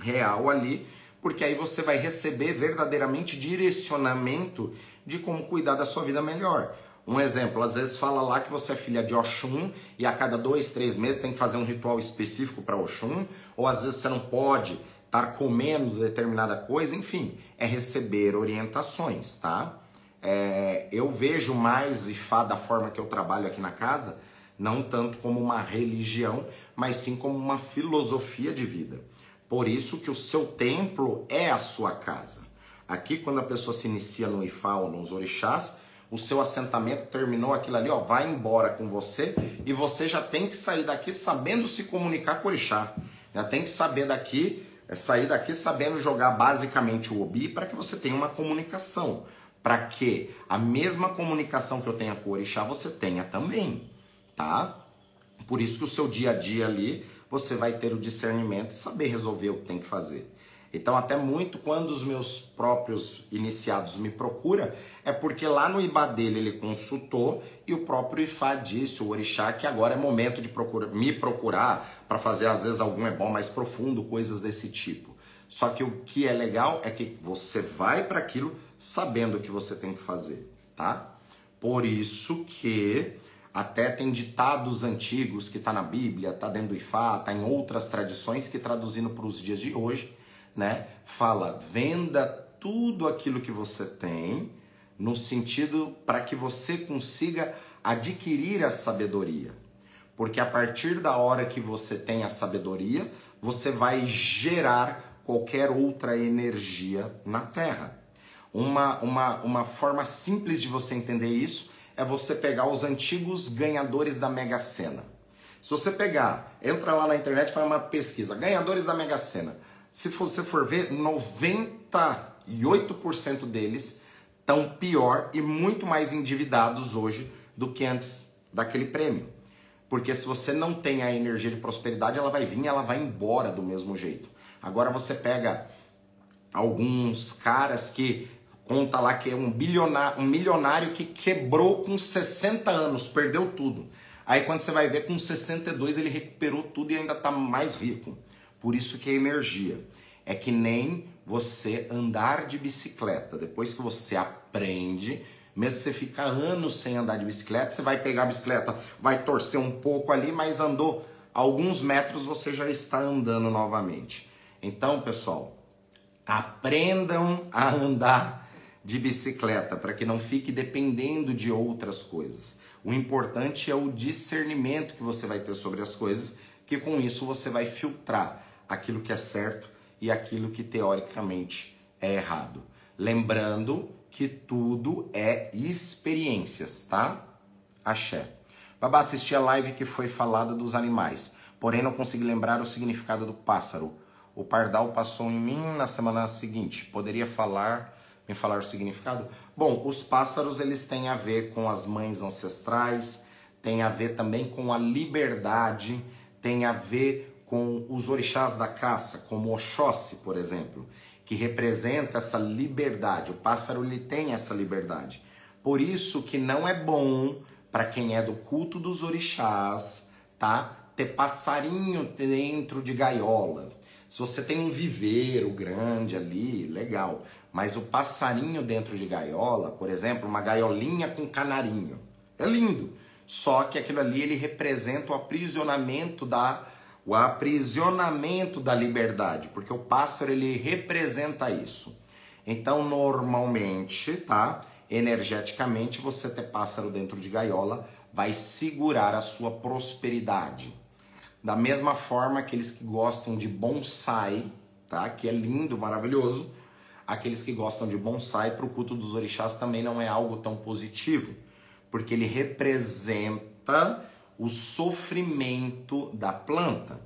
S1: real ali, porque aí você vai receber verdadeiramente direcionamento de como cuidar da sua vida melhor. Um exemplo, às vezes fala lá que você é filha de Oxum e a cada dois, três meses tem que fazer um ritual específico para Oxum, ou às vezes você não pode estar comendo determinada coisa, enfim, é receber orientações, tá? É, eu vejo mais Ifá da forma que eu trabalho aqui na casa, não tanto como uma religião, mas sim como uma filosofia de vida. Por isso que o seu templo é a sua casa. Aqui, quando a pessoa se inicia no Ifá ou nos orixás, o seu assentamento terminou aquilo ali, ó, vai embora com você e você já tem que sair daqui sabendo se comunicar com o orixá. Já tem que saber daqui, é sair daqui sabendo jogar basicamente o obi para que você tenha uma comunicação. Para que a mesma comunicação que eu tenha com o orixá você tenha também, tá? Por isso que o seu dia a dia ali, você vai ter o discernimento e saber resolver o que tem que fazer. Então, até muito quando os meus próprios iniciados me procuram, é porque lá no IBA dele ele consultou e o próprio IFA disse, o Orixá, que agora é momento de procura, me procurar para fazer, às vezes, algum ebó mais profundo, coisas desse tipo. Só que o que é legal é que você vai para aquilo sabendo o que você tem que fazer, tá? Por isso que até tem ditados antigos que está na Bíblia, está dentro do Ifá, está em outras tradições que traduzindo para os dias de hoje, né? Fala, venda tudo aquilo que você tem, no sentido para que você consiga adquirir a sabedoria. Porque a partir da hora que você tem a sabedoria, você vai gerar qualquer outra energia na Terra. Uma, uma, uma forma simples de você entender isso é você pegar os antigos ganhadores da Mega Sena. Se você pegar, entra lá na internet faz uma pesquisa, ganhadores da Mega Sena se você for ver, 98% deles estão pior e muito mais endividados hoje do que antes daquele prêmio. Porque se você não tem a energia de prosperidade, ela vai vir e ela vai embora do mesmo jeito. Agora você pega alguns caras que conta lá que é um bilionário, um milionário que quebrou com 60 anos, perdeu tudo. Aí quando você vai ver com 62 ele recuperou tudo e ainda está mais rico. Por isso que é energia. É que nem você andar de bicicleta. Depois que você aprende, mesmo você fica anos sem andar de bicicleta, você vai pegar a bicicleta, vai torcer um pouco ali, mas andou alguns metros, você já está andando novamente. Então, pessoal, aprendam a andar de bicicleta para que não fique dependendo de outras coisas. O importante é o discernimento que você vai ter sobre as coisas, que com isso você vai filtrar aquilo que é certo e aquilo que teoricamente é errado. Lembrando que tudo é experiências, tá? Axé. Babá, assisti a live que foi falada dos animais, porém não consegui lembrar o significado do pássaro. O pardal passou em mim na semana seguinte. Poderia falar, me falar o significado? Bom, os pássaros eles têm a ver com as mães ancestrais, tem a ver também com a liberdade, tem a ver com os orixás da caça, como Oxóssi, por exemplo, que representa essa liberdade. O pássaro ele tem essa liberdade. Por isso que não é bom para quem é do culto dos orixás, tá? Ter passarinho dentro de gaiola. Se você tem um viveiro grande ali, legal. Mas o passarinho dentro de gaiola, por exemplo, uma gaiolinha com canarinho, é lindo. Só que aquilo ali ele representa o aprisionamento da o aprisionamento da liberdade, porque o pássaro ele representa isso. Então, normalmente, tá? Energeticamente, você ter pássaro dentro de gaiola vai segurar a sua prosperidade. Da mesma forma, aqueles que gostam de bonsai, tá? Que é lindo, maravilhoso. Aqueles que gostam de bonsai para o culto dos orixás também não é algo tão positivo, porque ele representa o sofrimento da planta.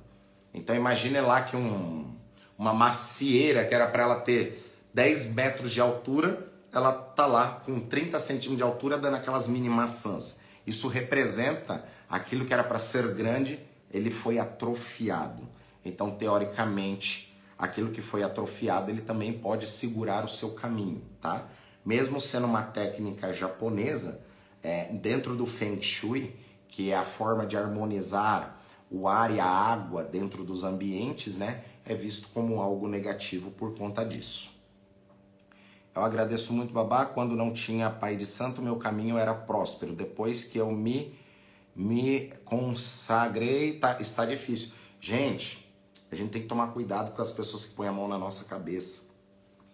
S1: Então imagine lá que um, uma macieira que era para ela ter 10 metros de altura, ela tá lá com 30 centímetros de altura dando aquelas mini maçãs. Isso representa aquilo que era para ser grande, ele foi atrofiado. Então, teoricamente, aquilo que foi atrofiado, ele também pode segurar o seu caminho, tá? mesmo sendo uma técnica japonesa, é, dentro do Feng Shui, que é a forma de harmonizar o ar e a água dentro dos ambientes, né, é visto como algo negativo por conta disso. Eu agradeço muito, babá. Quando não tinha pai de santo, meu caminho era próspero. Depois que eu me, me consagrei, tá, está difícil. Gente, a gente tem que tomar cuidado com as pessoas que põem a mão na nossa cabeça.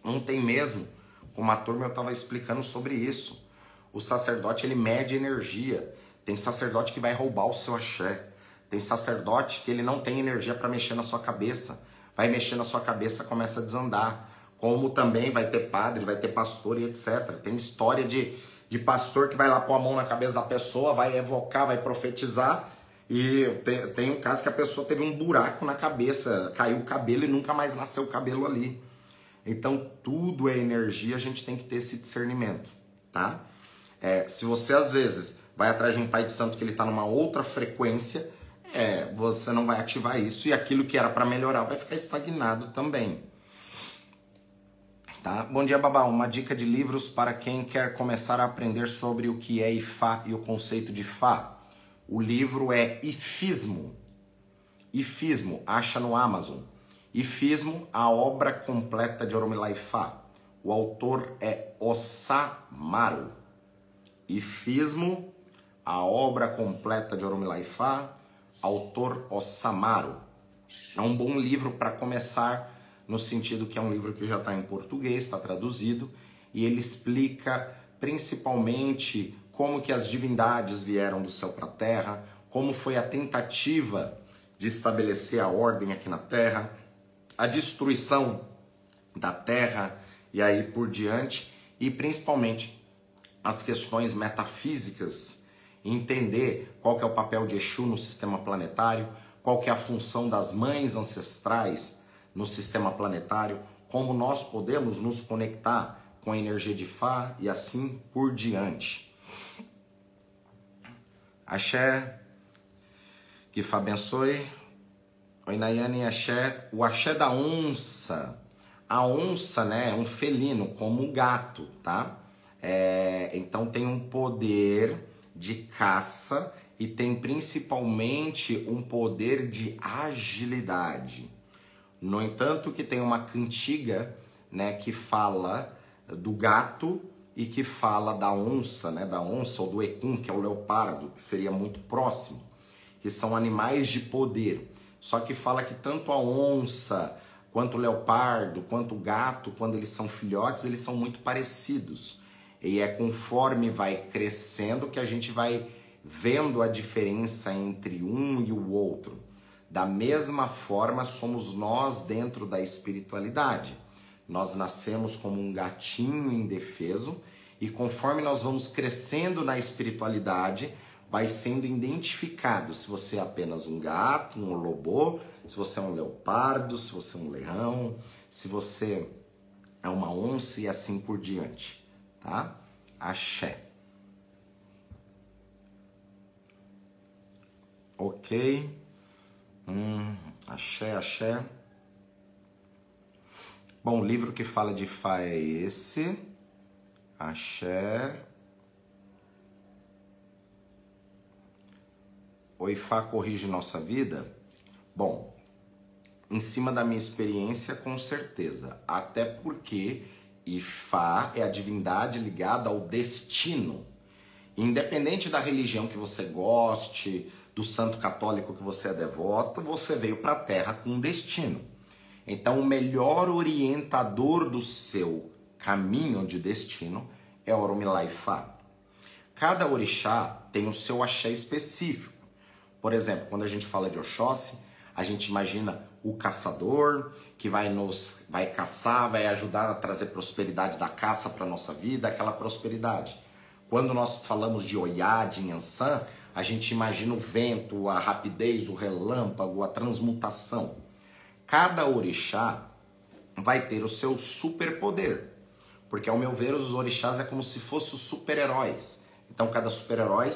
S1: Ontem mesmo, com uma turma, eu estava explicando sobre isso. O sacerdote, ele mede energia. Tem sacerdote que vai roubar o seu axé. Tem sacerdote que ele não tem energia para mexer na sua cabeça. Vai mexer na sua cabeça, começa a desandar. Como também vai ter padre, vai ter pastor e etc. Tem história de, de pastor que vai lá pôr a mão na cabeça da pessoa, vai evocar, vai profetizar. E tem, tem um caso que a pessoa teve um buraco na cabeça, caiu o cabelo e nunca mais nasceu o cabelo ali. Então tudo é energia, a gente tem que ter esse discernimento, tá? É, se você às vezes vai atrás de um pai de santo que ele está numa outra frequência, é, você não vai ativar isso e aquilo que era para melhorar vai ficar estagnado também. Tá? Bom dia, Babá. Uma dica de livros para quem quer começar a aprender sobre o que é Ifá e o conceito de Fá. O livro é Ifismo. Ifismo, acha no Amazon. Ifismo, a obra completa de Oromilá Ifá. O autor é Osamaru. Ifismo, a obra completa de Oromilaifá, autor Osamaru. É um bom livro para começar, no sentido que é um livro que já está em português, está traduzido, e ele explica principalmente como que as divindades vieram do céu para a terra, como foi a tentativa de estabelecer a ordem aqui na terra, a destruição da terra e aí por diante, e principalmente as questões metafísicas, entender qual que é o papel de Exu no sistema planetário, qual que é a função das mães ancestrais no sistema planetário, como nós podemos nos conectar com a energia de Fá e assim por diante. Axé, que Fá abençoe. Oi, Nayane, axé. O axé da onça. A onça, né, é um felino, como o gato, tá? É, então tem um poder de caça e tem principalmente um poder de agilidade. No entanto, que tem uma cantiga, né, que fala do gato e que fala da onça, né, da onça ou do ecum, que é o leopardo, que seria muito próximo, que são animais de poder. Só que fala que tanto a onça, quanto o leopardo, quanto o gato, quando eles são filhotes, eles são muito parecidos. E é conforme vai crescendo que a gente vai vendo a diferença entre um e o outro. Da mesma forma, somos nós dentro da espiritualidade. Nós nascemos como um gatinho indefeso e conforme nós vamos crescendo na espiritualidade, vai sendo identificado se você é apenas um gato, um lobo, se você é um leopardo, se você é um leão, se você é uma onça e assim por diante tá? Axé. Ok. Hum, axé, axé. Bom, o livro que fala de Fá é esse. Axé. O Ifá corrige nossa vida? Bom, em cima da minha experiência, com certeza. Até porque e Fá é a divindade ligada ao destino. Independente da religião que você goste, do santo católico que você é devoto, você veio para a Terra com um destino. Então, o melhor orientador do seu caminho de destino é Oromilá Fá. Cada orixá tem o seu axé específico. Por exemplo, quando a gente fala de Oxóssi, a gente imagina o caçador que vai nos vai caçar, vai ajudar a trazer prosperidade da caça para nossa vida, aquela prosperidade. Quando nós falamos de Oiá, de Yansan, a gente imagina o vento, a rapidez, o relâmpago, a transmutação. Cada orixá vai ter o seu superpoder. Porque ao meu ver, os orixás é como se fossem os super-heróis. Então cada super-herói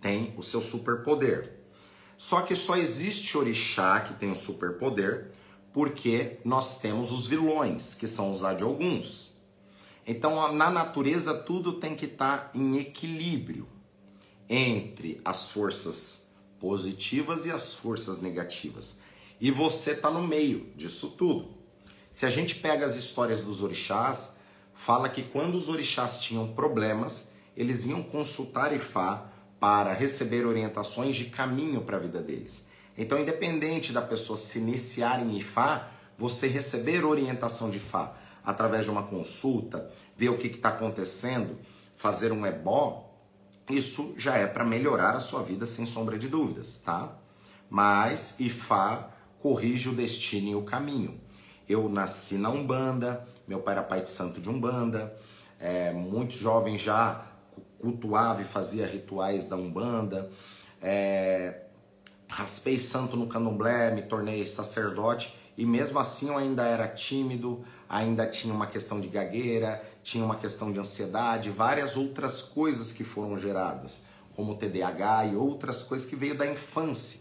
S1: tem o seu superpoder. Só que só existe orixá que tem um superpoder porque nós temos os vilões, que são os Adioguns. Então, na natureza, tudo tem que estar tá em equilíbrio entre as forças positivas e as forças negativas. E você está no meio disso tudo. Se a gente pega as histórias dos orixás, fala que quando os orixás tinham problemas, eles iam consultar Ifá para receber orientações de caminho para a vida deles. Então, independente da pessoa se iniciar em Ifá, você receber orientação de Ifá através de uma consulta, ver o que está acontecendo, fazer um ebó, isso já é para melhorar a sua vida sem sombra de dúvidas, tá? Mas Ifá corrige o destino e o caminho. Eu nasci na Umbanda, meu pai era pai de santo de Umbanda, é, muito jovem já cultuava e fazia rituais da Umbanda, é, raspei santo no candomblé, me tornei sacerdote e mesmo assim eu ainda era tímido, ainda tinha uma questão de gagueira, tinha uma questão de ansiedade, várias outras coisas que foram geradas, como TDAH e outras coisas que veio da infância.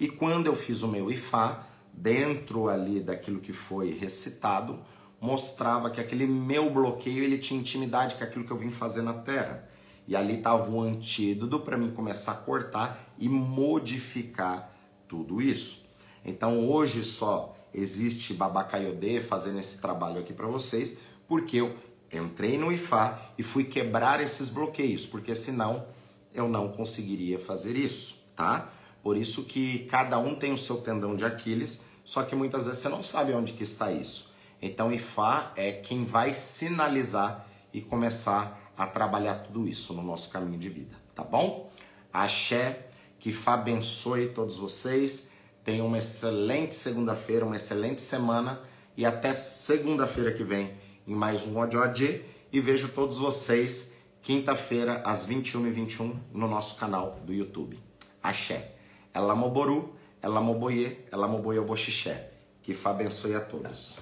S1: E quando eu fiz o meu IFA, dentro ali daquilo que foi recitado, mostrava que aquele meu bloqueio ele tinha intimidade com aquilo que eu vim fazer na Terra. E ali estava o antídoto para mim começar a cortar e modificar tudo isso. Então hoje só existe Babacaiodê fazendo esse trabalho aqui para vocês, porque eu entrei no IFA e fui quebrar esses bloqueios, porque senão eu não conseguiria fazer isso, tá? Por isso que cada um tem o seu tendão de Aquiles, só que muitas vezes você não sabe onde que está isso. Então IFA é quem vai sinalizar e começar a trabalhar tudo isso no nosso caminho de vida, tá bom? Axé, que Fá abençoe todos vocês. Tenham uma excelente segunda-feira, uma excelente semana e até segunda-feira que vem em mais um Odiodê e vejo todos vocês quinta-feira às 21h21 no nosso canal do YouTube. Axé. Elamoboru, Elamoboye, Elamoboye Boxixé. Que Fá abençoe a todos.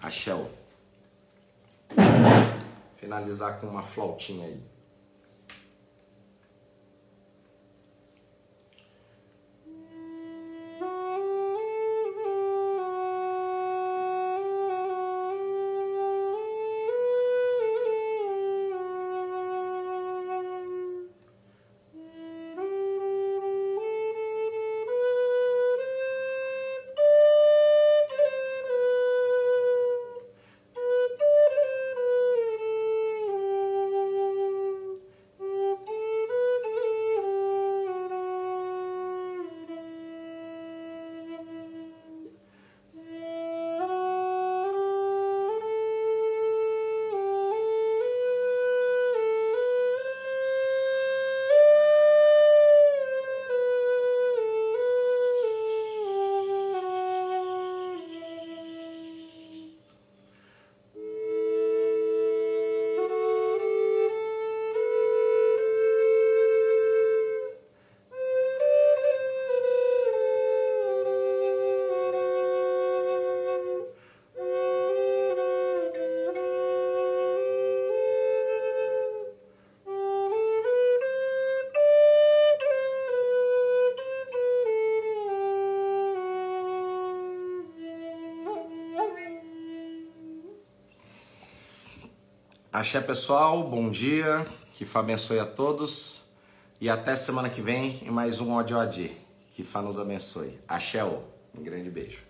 S1: Axé. Finalizar com uma flautinha aí. Axé pessoal, bom dia, que Fá abençoe a todos e até semana que vem em mais um Odi Odi. Que Fá nos abençoe. Axé, um grande beijo.